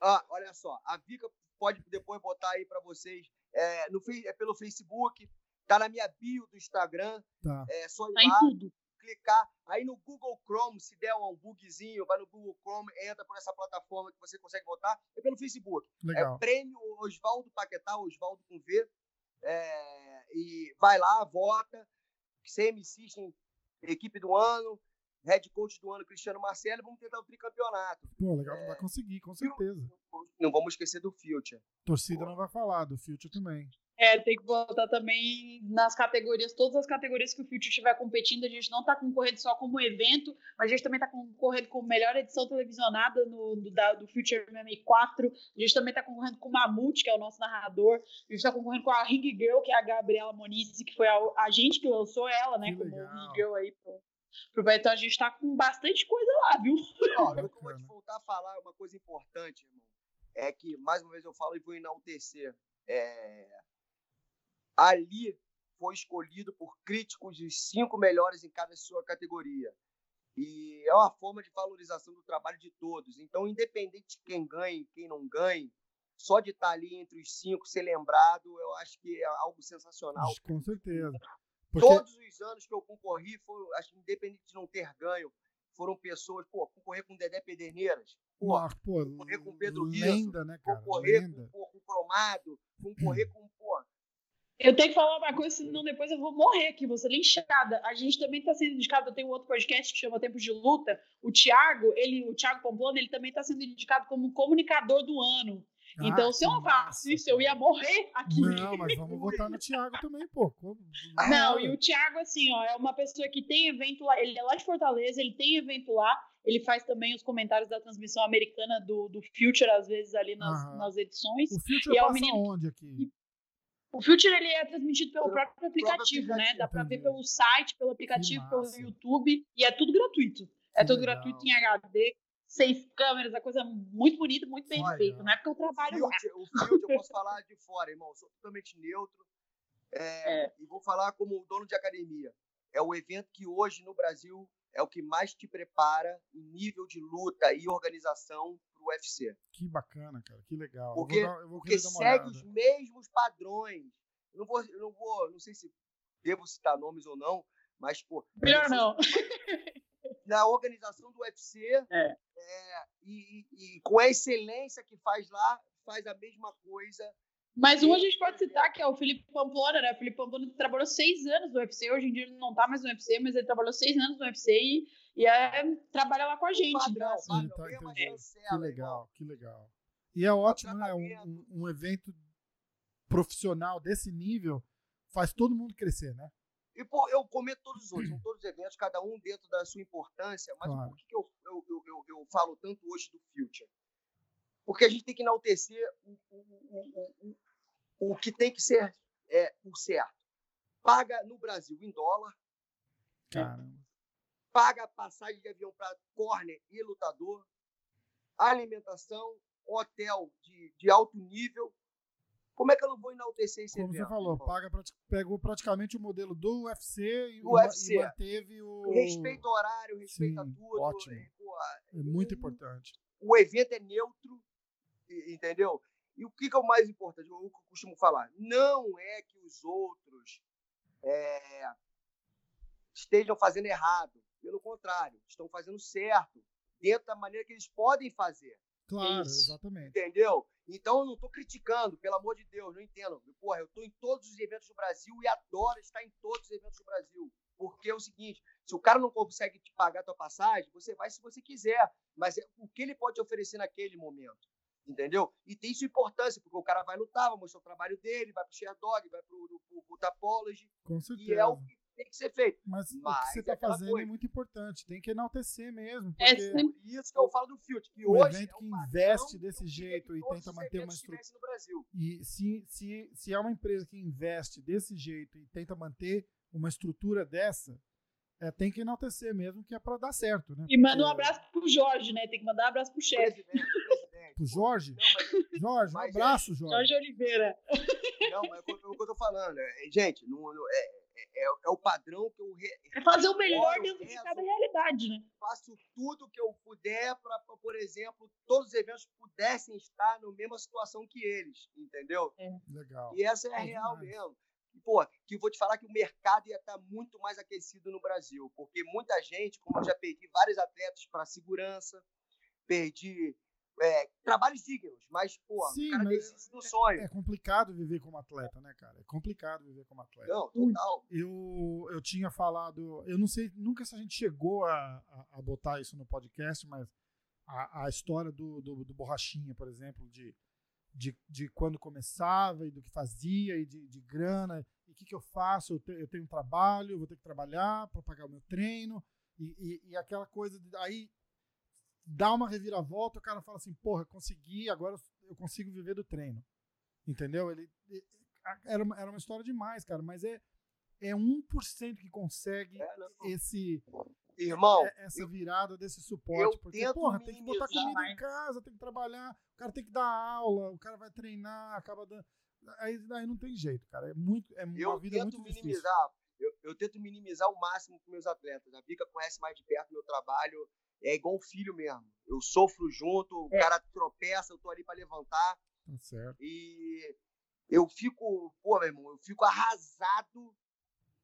Ah, olha só, a Vika pode depois botar aí para vocês é, no, é pelo Facebook, tá na minha bio do Instagram. Tá. É só ir tá lá, tudo. clicar. Aí no Google Chrome, se der um bugzinho, vai no Google Chrome, entra por essa plataforma que você consegue votar. É pelo Facebook. Legal. É Prêmio Oswaldo Paquetá, Oswaldo com V. É, e vai lá, vota. CM System, equipe do ano. Head coach do ano, Cristiano Marcelo, vamos tentar o tricampeonato. Pô, legal, é... vai conseguir, com certeza. Não vamos esquecer do Future. Torcida Pô. não vai falar, do Future também. É, tem que botar também nas categorias, todas as categorias que o Future estiver competindo, a gente não está concorrendo só como evento, mas a gente também está concorrendo com melhor edição televisionada no, do, da, do Future MMA 4, a gente também está concorrendo com o Mamute, que é o nosso narrador, a gente está concorrendo com a Ring Girl, que é a Gabriela Moniz, que foi a, a gente que lançou ela, né, que como legal. Ring Girl aí pro, pro Então a gente está com bastante coisa lá, viu? Ó, eu vou te voltar a falar uma coisa importante, irmão, é que, mais uma vez eu falo e vou enaltecer, é ali foi escolhido por críticos os cinco melhores em cada sua categoria. E é uma forma de valorização do trabalho de todos. Então, independente de quem ganhe, quem não ganhe, só de estar ali entre os cinco, ser lembrado, eu acho que é algo sensacional. Com certeza. Porque... Todos os anos que eu concorri, foram, acho que independente de não ter ganho, foram pessoas, pô, concorrer com Dedé Pederneiras, pô, ah, pô concorrer com Pedro lenda, Rizzo, né, cara? concorrer lenda. com, com Cromado, concorrer com, pô, eu tenho que falar uma coisa, senão depois eu vou morrer aqui, vou ser linchada. A gente também está sendo indicado, eu tenho um outro podcast que chama Tempos de Luta. O Thiago, ele, o Thiago Pamplona, ele também está sendo indicado como comunicador do ano. Ah, então, se eu não faço isso, eu ia morrer aqui. Não, mas vamos votar no Thiago também, pô. Não, e o Thiago, assim, ó, é uma pessoa que tem evento lá, ele é lá de Fortaleza, ele tem evento lá, ele faz também os comentários da transmissão americana do, do Future, às vezes, ali nas, nas edições. O Future e passa é um menino... onde aqui? O Future ele é transmitido pelo próprio aplicativo, próprio né? Dá para ver pelo site, pelo aplicativo, pelo YouTube e é tudo gratuito. É que tudo legal. gratuito em HD, seis câmeras, a coisa muito bonita, muito bem Olha, feita. Não é porque eu trabalho o lá. O Future eu posso falar de fora, irmão. Sou totalmente neutro. É, é. E vou falar como dono de academia. É o evento que hoje no Brasil é o que mais te prepara em nível de luta e organização pro UFC. Que bacana, cara, que legal. Porque, eu vou dar, eu vou porque segue os mesmos padrões. Eu não vou, eu não vou, não sei se devo citar nomes ou não, mas pô. Melhor não. Na organização do UFC é. É, e, e, e com a excelência que faz lá, faz a mesma coisa mas um a gente pode citar que é o Felipe Pamplona, né? O Felipe Pamplona trabalhou seis anos no UFC, hoje em dia ele não tá mais no UFC, mas ele trabalhou seis anos no UFC e, e é, trabalha lá com a gente. Padrão, Sim, tá, que legal, que legal. E é ótimo, né? Um, um evento profissional desse nível faz todo mundo crescer, né? E pô, eu comento todos os outros, são todos os eventos, cada um dentro da sua importância, mas claro. por que, que eu, eu, eu, eu, falo tanto hoje do Future? Porque a gente tem que enaltecer o, o, o, o que tem que ser é, o certo. Paga no Brasil em dólar. Caramba. Paga passagem de avião para corner e lutador. Alimentação, hotel de, de alto nível. Como é que eu não vou enaltecer esse Como evento? você falou, paga, pegou praticamente o modelo do UFC e, UFC. e manteve o. Respeita o horário, respeita Sim, tudo. Ótimo. É, pô, é muito importante. O evento é neutro, entendeu? E o que, que é o mais importante? O que eu costumo falar? Não é que os outros é, estejam fazendo errado. Pelo contrário, estão fazendo certo, dentro da maneira que eles podem fazer. Claro, Isso, exatamente. Entendeu? Então eu não estou criticando, pelo amor de Deus, não entendo. Porra, eu estou em todos os eventos do Brasil e adoro estar em todos os eventos do Brasil. Porque é o seguinte, se o cara não consegue te pagar a tua passagem, você vai se você quiser. Mas é, o que ele pode te oferecer naquele momento? entendeu? E tem sua importância, porque o cara vai lutar, vai mostrar o trabalho dele, vai pro Sherdog, vai pro, pro, pro Tapology. Com certeza. E é o que tem que ser feito. Mas, Mas o que você está é fazendo é coisa. é muito importante, tem que enaltecer mesmo. É porque é isso que eu falo do Fiat, que o hoje evento é que investe desse jeito e tenta manter uma estrutura. E se, se, se é uma empresa que investe desse jeito e tenta manter uma estrutura dessa, é, tem que enaltecer mesmo, que é para dar certo, né? E manda um abraço pro Jorge, né? Tem que mandar um abraço pro chefe. Pro Jorge? Não, mas, Jorge, um é abraço, Jorge. Jorge Oliveira. Não, mas é o que eu tô falando. Gente, não, é, é, é, o padrão que eu. Re... É fazer o melhor dentro de cada realidade, né? Faço tudo que eu puder para, por exemplo, todos os eventos pudessem estar na mesma situação que eles, entendeu? É. Legal. E essa é a real demais. mesmo. Pô, que vou te falar que o mercado ia estar muito mais aquecido no Brasil, porque muita gente, como eu já perdi vários atletas para segurança, perdi é, trabalhos dignos, mas, pô, Sim, o cara mas desiste do sonho. É complicado viver como atleta, né, cara? É complicado viver como atleta. Não, total. Eu, eu tinha falado, eu não sei nunca se a gente chegou a, a, a botar isso no podcast, mas a, a história do, do, do Borrachinha, por exemplo, de, de, de quando começava e do que fazia e de, de grana, e o que, que eu faço? Eu, te, eu tenho um trabalho, eu vou ter que trabalhar para pagar o meu treino, e, e, e aquela coisa, de, aí dá uma reviravolta, o cara fala assim, porra, consegui, agora eu consigo viver do treino. Entendeu? Ele, era, uma, era uma história demais, cara, mas é, é 1% que consegue É, esse, Irmão, é- essa eu- virada desse suporte. Porque, porra, tem que botar comida em mais. casa, tem que trabalhar, o cara tem que dar aula, o cara vai treinar, acaba dando. Aí, aí não tem jeito, cara. É muito, é uma eu vida tento muito difícil. minimizar. Eu, eu tento minimizar o máximo com meus atletas. A Vika conhece mais de perto meu trabalho. É igual um filho mesmo. Eu sofro junto, o É. cara tropeça, eu tô ali para levantar. Tá certo. E eu fico, pô, meu irmão, eu fico arrasado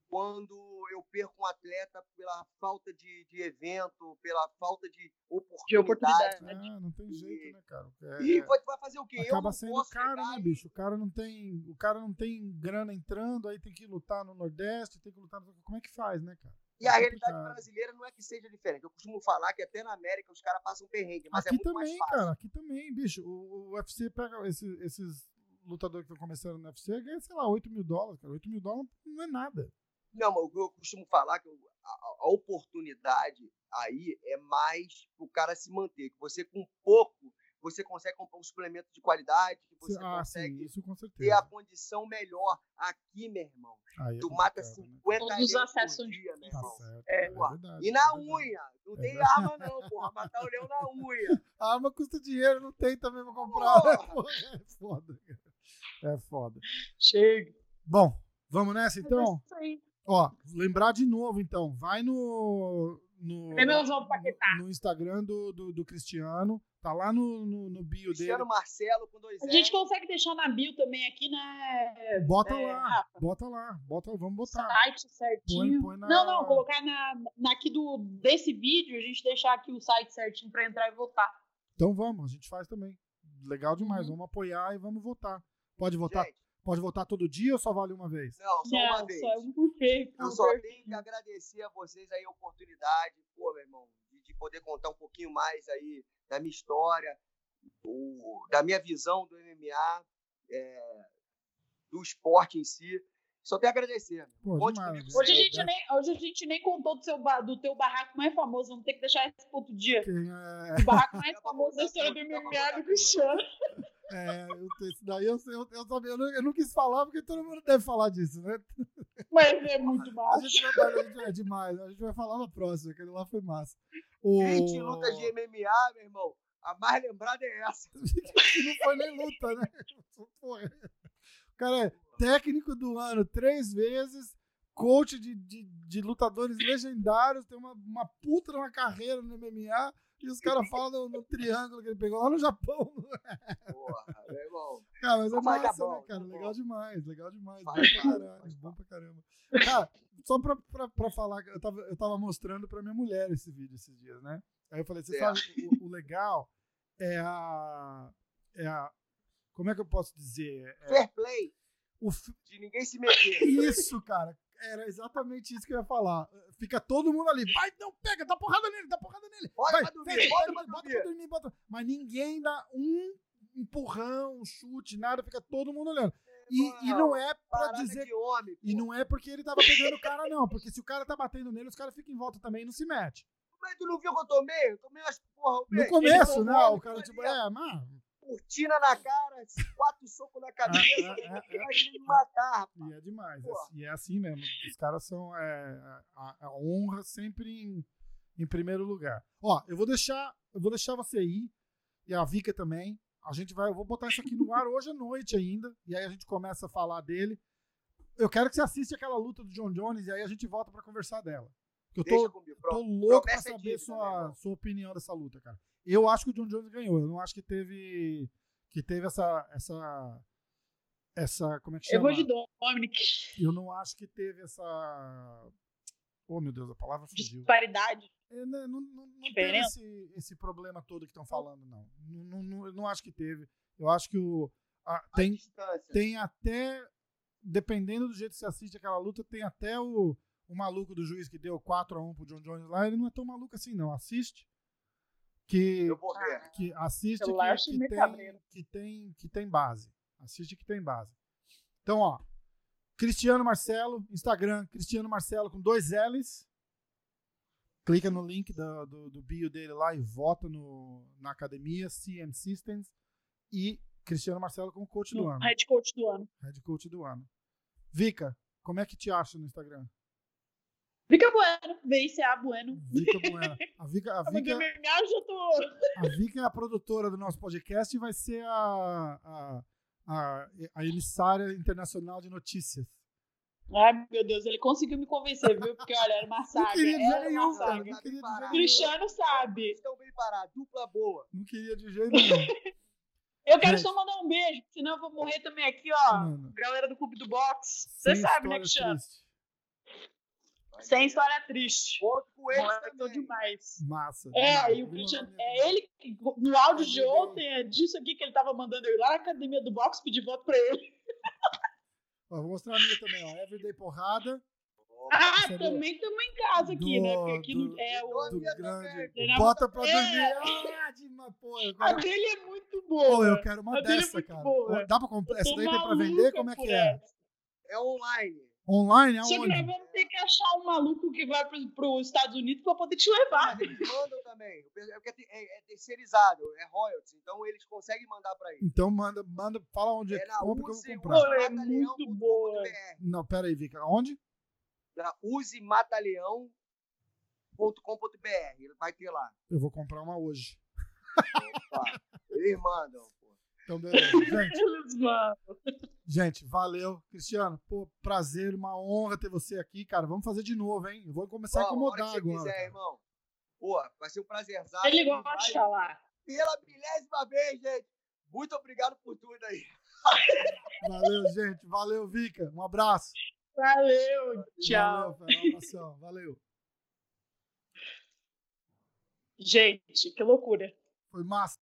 quando eu perco um atleta pela falta de, de evento, pela falta de oportunidade. De oportunidade. Ah, não tem jeito, né, cara? É- E vai, vai fazer o quê? acaba sendo posso caro, chegar né, e- bicho? O cara não tem, o cara não tem grana entrando, aí tem que lutar no Nordeste, tem que lutar no... Como é que faz, né, cara? E a É realidade brasileira não é que seja diferente. Eu costumo falar que até na América os caras passam perrengue, mas é aqui muito também, mais fácil. cara, aqui também, bicho. O, o UFC pega esse- esses lutadores que estão começando no UFC, ganha, sei lá, 8 mil dólares, cara. 8 mil dólares não é nada. Não, mas o que eu costumo falar que eu- a, a oportunidade aí é mais o cara se manter. Que você com pouco, você consegue comprar um suplemento de qualidade, que você ah, consegue sim, isso com ter a condição melhor. Aqui, meu irmão, Aí é tu mata complicado, né? 50 Todos os acessos por dia, meu Tá irmão. certo. É. É, verdade. E na é verdade. unha, não É tem arma não, porra. Matar o leão na unha. A arma custa dinheiro, não tem também pra comprar. Porra! Porra, é foda, cara. É foda. Chega. Bom, vamos nessa então? É isso aí. Ó, lembrar de novo então, vai no. no Paquetá. no Instagram do, do, do Cristiano, tá lá no, no, no bio Cristiano dele. Marcelo com dois A gente consegue deixar na bio também aqui, né? Bota é, lá, Rafa? bota lá, bota, vamos botar. Site certinho. põe na- Não, não, colocar na, na aqui do, desse vídeo, a gente deixar aqui o site certinho pra entrar e votar. Então vamos, a gente faz também. Legal demais, Uhum. vamos apoiar e vamos votar. Pode votar, Gente, pode votar todo dia ou só vale uma vez? não, só Não, uma vez. Só um por vez. Eu um só tenho que agradecer a vocês aí a oportunidade, pô, meu irmão, poder contar um pouquinho mais aí da minha história, o- da minha visão do MMA, é, do esporte em si. Só tenho a agradecer. Pô, Conte demais, comigo? Hoje a, sempre. gente nem, hoje a gente nem contou do, seu, do teu barraco mais famoso, vamos ter que deixar esse pro outro dia. É, O barraco mais pra famoso da história do pra MMA do Cristiano. É, eu, esse daí eu, eu, eu, eu, não, eu não quis falar porque todo mundo deve falar disso, né? Mas é muito A massa. gente, vai, a gente é demais, a gente vai falar na próxima, aquele lá foi massa. O... Gente, luta de MMA, meu irmão, a mais lembrada é essa. que não foi nem luta, né? Porra. O cara é técnico do ano três vezes, coach de, de, de lutadores legendários, tem uma, uma puta uma carreira no MMA, e os caras falam no, no triângulo que ele pegou lá no Japão. Porra, meu irmão. Cara, mas é Mas tá massa, bom, né, cara? tá bom. Legal demais, legal demais. Bom Faz pra caralho, bom pra caramba. Cara, só pra, pra, pra falar, eu tava, eu tava mostrando pra minha mulher esse vídeo esses dias, né? Aí eu falei, você Certo. sabe, o, o legal é a, é a. Como é que eu posso dizer? É, Fair play, o, de ninguém se meter. isso, cara. Era exatamente isso que eu ia falar. Fica todo mundo ali. Vai, não, pega, dá porrada nele, dá porrada nele. Bota Vai, pra dormir, pega, bota bota dormir. pra dormir, bota. Mas ninguém dá um empurrão, um chute, nada. Fica todo mundo olhando. E, e não é pra dizer homem, E não é porque ele tava pegando o cara, não. Porque se o cara tá batendo nele, os caras ficam em volta também e não se mete. Mas tu não viu que eu tomei? Eu tomei umas porra. No começo, ele né? O cara, tipo, é, mas. Cortina na cara, quatro socos na cabeça. É, é, é, vai me matar, rapaz. E é demais. Pô. E é assim mesmo. Os caras são. é, a, a honra sempre em, em primeiro lugar. Ó, eu vou deixar. Eu vou deixar você ir. E a Vika também. A gente vai. Eu vou botar isso aqui no ar hoje à noite ainda. E aí a gente começa a falar dele. Eu quero que você assista aquela luta do John Jones e aí a gente volta pra conversar dela. Eu tô, Tô louco pra Promessa é saber dívida, sua, irmão. sua opinião dessa luta, cara. Eu acho que o John Jones ganhou. Eu não acho que teve que teve essa essa essa como é que Eu chama? vou de Dominic. Eu não acho que teve essa Oh, meu Deus, a palavra fugiu. Disparidade. é, né, não, não, não teve esse, esse problema todo que estão falando, não. Não, não. Eu não acho que teve. Eu acho que o. A, tem, tem até. Dependendo do jeito que você assiste aquela luta, tem até o, o maluco do juiz que deu 4x1 pro John Jones lá. Ele não é tão maluco assim, não. Assiste. Que, que assiste que, que, tem, que, tem, que tem base. Assiste que tem base. Então, ó. Cristiano Marcelo, Instagram, Cristiano Marcelo com dois L's. Clica no link do, do, do bio dele lá e vota no, na academia CM Systems e Cristiano Marcelo como coach do ano. Head coach do ano. Head coach do ano. Vika, como é que te acha no Instagram? Vika Bueno, VICA Bueno. Vika Bueno. A Vika, a Vika, me ajudou. A Vika é a produtora do nosso podcast e vai ser a, a, a, a emissária internacional de notícias. Ai, meu Deus, ele conseguiu me convencer, viu? Porque, olha, era uma saga. Não queria de jeito nenhum, cara. Não queria nenhum. Cristiano sabe. Estão bem parados, dupla boa. Não queria de jeito nenhum. Eu quero só mandar um beijo, senão eu vou morrer também aqui, ó. Mano. Galera do Clube do Box. Você sabe, né, Cristiano? Triste. Sem história triste. Outro com ele demais. Massa. É, e o Christian, é ele, no áudio de ontem, é disso aqui que ele tava mandando eu ir lá na academia do box pedir voto pra ele. Ó, vou mostrar a minha também, ó. Everyday Porrada. Ah, também estamos em casa aqui, do, né? Porque aqui do, é o. Do grande. Bota pra é. dormir. Ah, de uma, pô, quero... A dele é muito boa. Pô, eu quero uma a é dessa, é cara. Boa. Dá pra comprar? Essa daí tem pra vender? Como é que é? É online. Online aonde? Só que nós vamos ter que achar um maluco que vai para os Estados Unidos para poder te levar. Mas eles mandam também. É, é, é terceirizado, é royalties. Então eles conseguem mandar para eles. Então manda, manda, fala onde é, é que compra que eu vou comprar. Pô, é muito boa. Não, pera aí, Vika. Onde? Na usemataleão.com.br. Ele vai ter lá. Eu vou comprar uma hoje. Opa, eles mandam. Então, beleza. Gente, gente, valeu. Cristiano, pô, prazer, uma honra ter você aqui, cara. Vamos fazer de novo, hein? Eu vou começar Ó, a incomodar agora. Se quiser, irmão. Pô, vai ser um prazer. Ele gosta de falar. Pela milésima vez, gente. Muito obrigado por tudo aí. Valeu, gente. Valeu, Vika. Um abraço. Valeu. Tchau. Valeu, um abração. Valeu. Gente, que loucura. Foi massa.